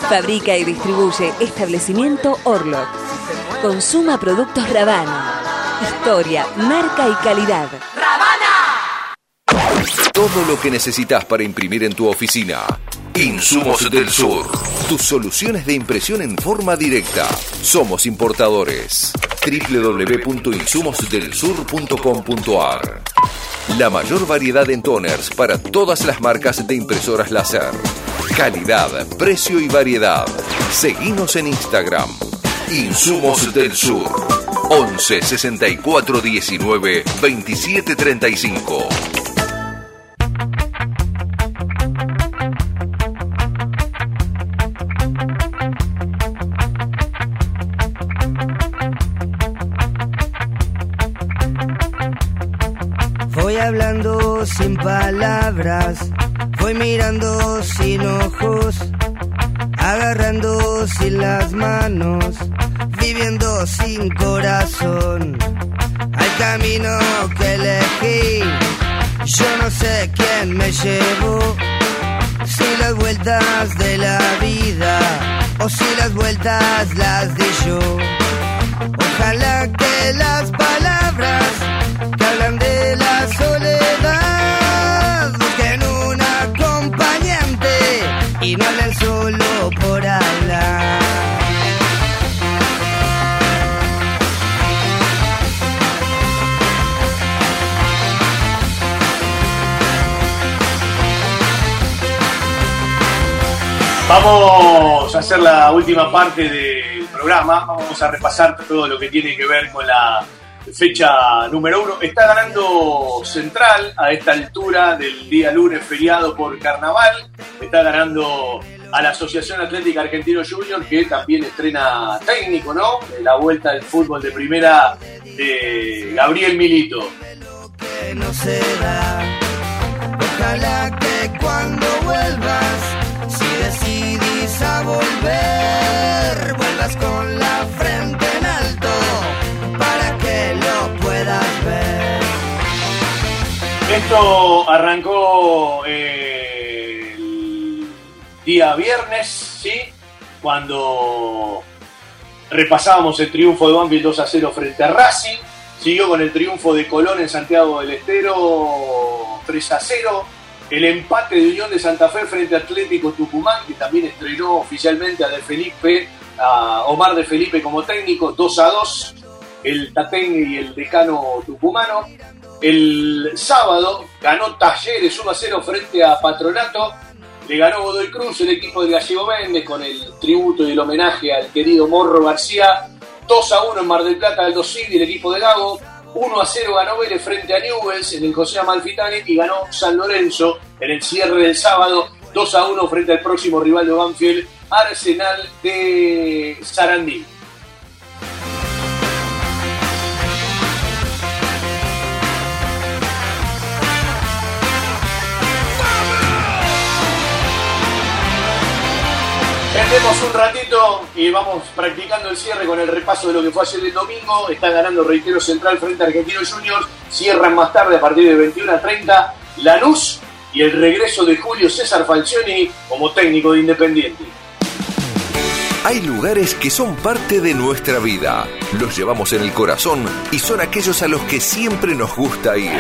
Fabrica y distribuye establecimiento Orlock. Consuma productos Ravana. Historia, marca y calidad. Todo lo que necesitas para imprimir en tu oficina. Insumos del Sur. Tus soluciones de impresión en forma directa. Somos importadores. www.insumosdelsur.com.ar La mayor variedad en toners para todas las marcas de impresoras láser. Calidad, precio y variedad. Seguinos en Instagram. Insumos del Sur. 11 64 19 27 35. Voy hablando sin palabras, voy mirando sin ojos, agarrando sin las manos, viviendo sin corazón. Al camino que elegí, yo no sé quién me llevó, si las vueltas de la vida o si las vueltas las di yo. Ojalá que las palabras que hablan de la soledad busquen un acompañante y no hablen por hablar. Vamos a hacer la última parte del programa. Vamos a repasar todo lo que tiene que ver con la fecha número uno. Está ganando Central a esta altura del día lunes feriado por carnaval. Está ganando a la Asociación Atlética Argentino Junior, que también estrena técnico, ¿no? La vuelta del fútbol de primera de Gabriel Milito. Ojalá que cuando vuelvas, si decidís a volver, vuelvas con la frente en alto para que lo puedas ver. Esto arrancó eh, día viernes, ¿sí? Cuando repasábamos el triunfo de Banfield 2 a 0 frente a Racing. Siguió con el triunfo de Colón en Santiago del Estero 3 a 0. El empate de Unión de Santa Fe frente a Atlético Tucumán, que también estrenó oficialmente a De Felipe, a Omar de Felipe como técnico, 2 a 2. El Tatengue y el decano tucumano. El sábado ganó Talleres 1 a 0 frente a Patronato. Le ganó Godoy Cruz, el equipo de Gallego Méndez, con el tributo y el homenaje al querido Morro García. 2 a 1 en Mar del Plata, Aldo Civi, el equipo de Gago. 1 a 0 ganó Vélez frente a Newells en el José Amalfitani y ganó San Lorenzo en el cierre del sábado. 2 a 1 frente al próximo rival de Banfield, Arsenal de Sarandí. Un ratito y vamos practicando el cierre con el repaso de lo que fue ayer el domingo. Está ganando, reitero, Central frente a Argentino Juniors. Cierran más tarde a partir de 21 a 30 Lanús y el regreso de Julio César Falcioni como técnico de Independiente. Hay lugares que son parte de nuestra vida. Los llevamos en el corazón y son aquellos a los que siempre nos gusta ir.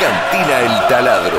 Cantina El Taladro,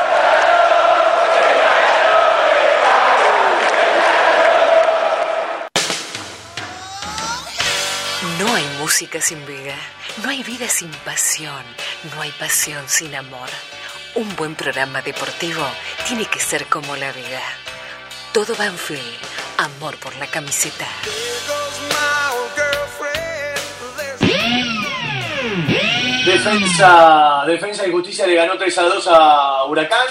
Música sin vida, no hay vida sin pasión, no hay pasión sin amor. Un buen programa deportivo tiene que ser como la vida. Todo Banfield, amor por la camiseta. Defensa, Defensa y Justicia le ganó 3 a 2 a Huracán.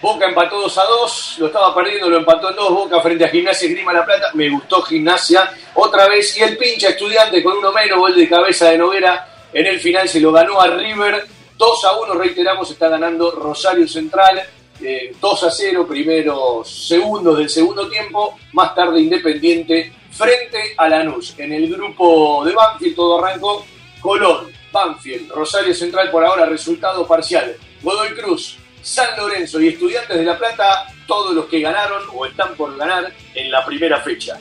Boca empató 2 a 2, lo estaba perdiendo, lo empató en 2. Boca frente a Gimnasia Grima La Plata. Me gustó Gimnasia otra vez. Y el pincha estudiante con uno menos, gol de cabeza de Noguera. En el final se lo ganó a River. 2 a 1, reiteramos, está ganando Rosario Central. eh, 2 a 0, primeros segundos del segundo tiempo. Más tarde Independiente frente a Lanús. En el grupo de Banfield todo arrancó Colón, Banfield, Rosario Central por ahora, resultado parcial. Godoy Cruz, San Lorenzo y Estudiantes de La Plata, todos los que ganaron o están por ganar en la primera fecha.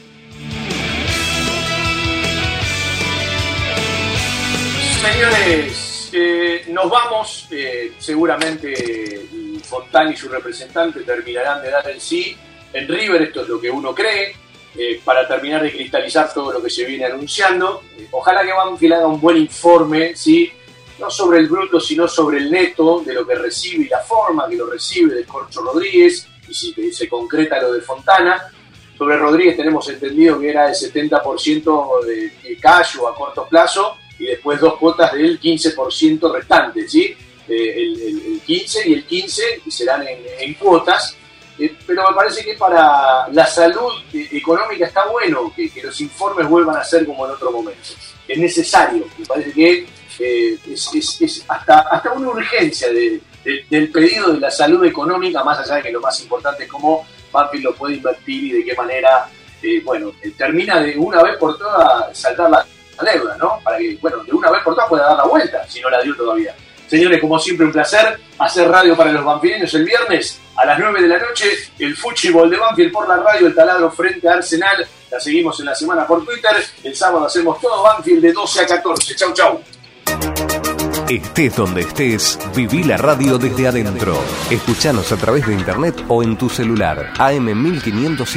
Señores, eh, nos vamos. eh, seguramente Fontán y su representante terminarán de dar el sí. En River esto es lo que uno cree. eh, para terminar de cristalizar todo lo que se viene anunciando. Ojalá que Banfield haga un buen informe, ¿sí? No sobre el bruto, sino sobre el neto de lo que recibe y la forma que lo recibe de Corcho Rodríguez, y si se concreta lo de Fontana. Sobre Rodríguez tenemos entendido que era el 70% de, de cash o a corto plazo, y después dos cuotas del 15% restante, ¿sí? Eh, el, el- el 15 y el 15 serán en, en cuotas. Eh, pero me parece que para la salud eh, económica está bueno que, que los informes vuelvan a ser como en otro momento. Es necesario, me parece que es, hasta, hasta una urgencia de- de- del pedido de la salud económica, más allá de que lo más importante es cómo Banfield lo puede invertir y de qué manera, eh, bueno, eh, termina de una vez por todas saldar la la deuda, ¿no? Para que, bueno, de una vez por todas pueda dar la vuelta, si no la dio todavía. Señores, como siempre, un placer hacer radio para los banfileños el viernes a las 9 de la noche. El fútbol de Banfield por la radio, el taladro frente a Arsenal. La seguimos en la semana por Twitter. El sábado hacemos todo Banfield de 12 a 14. Chau, chau. Estés donde estés, viví la radio desde adentro. Escuchanos a través de internet o en tu celular. AM 1550.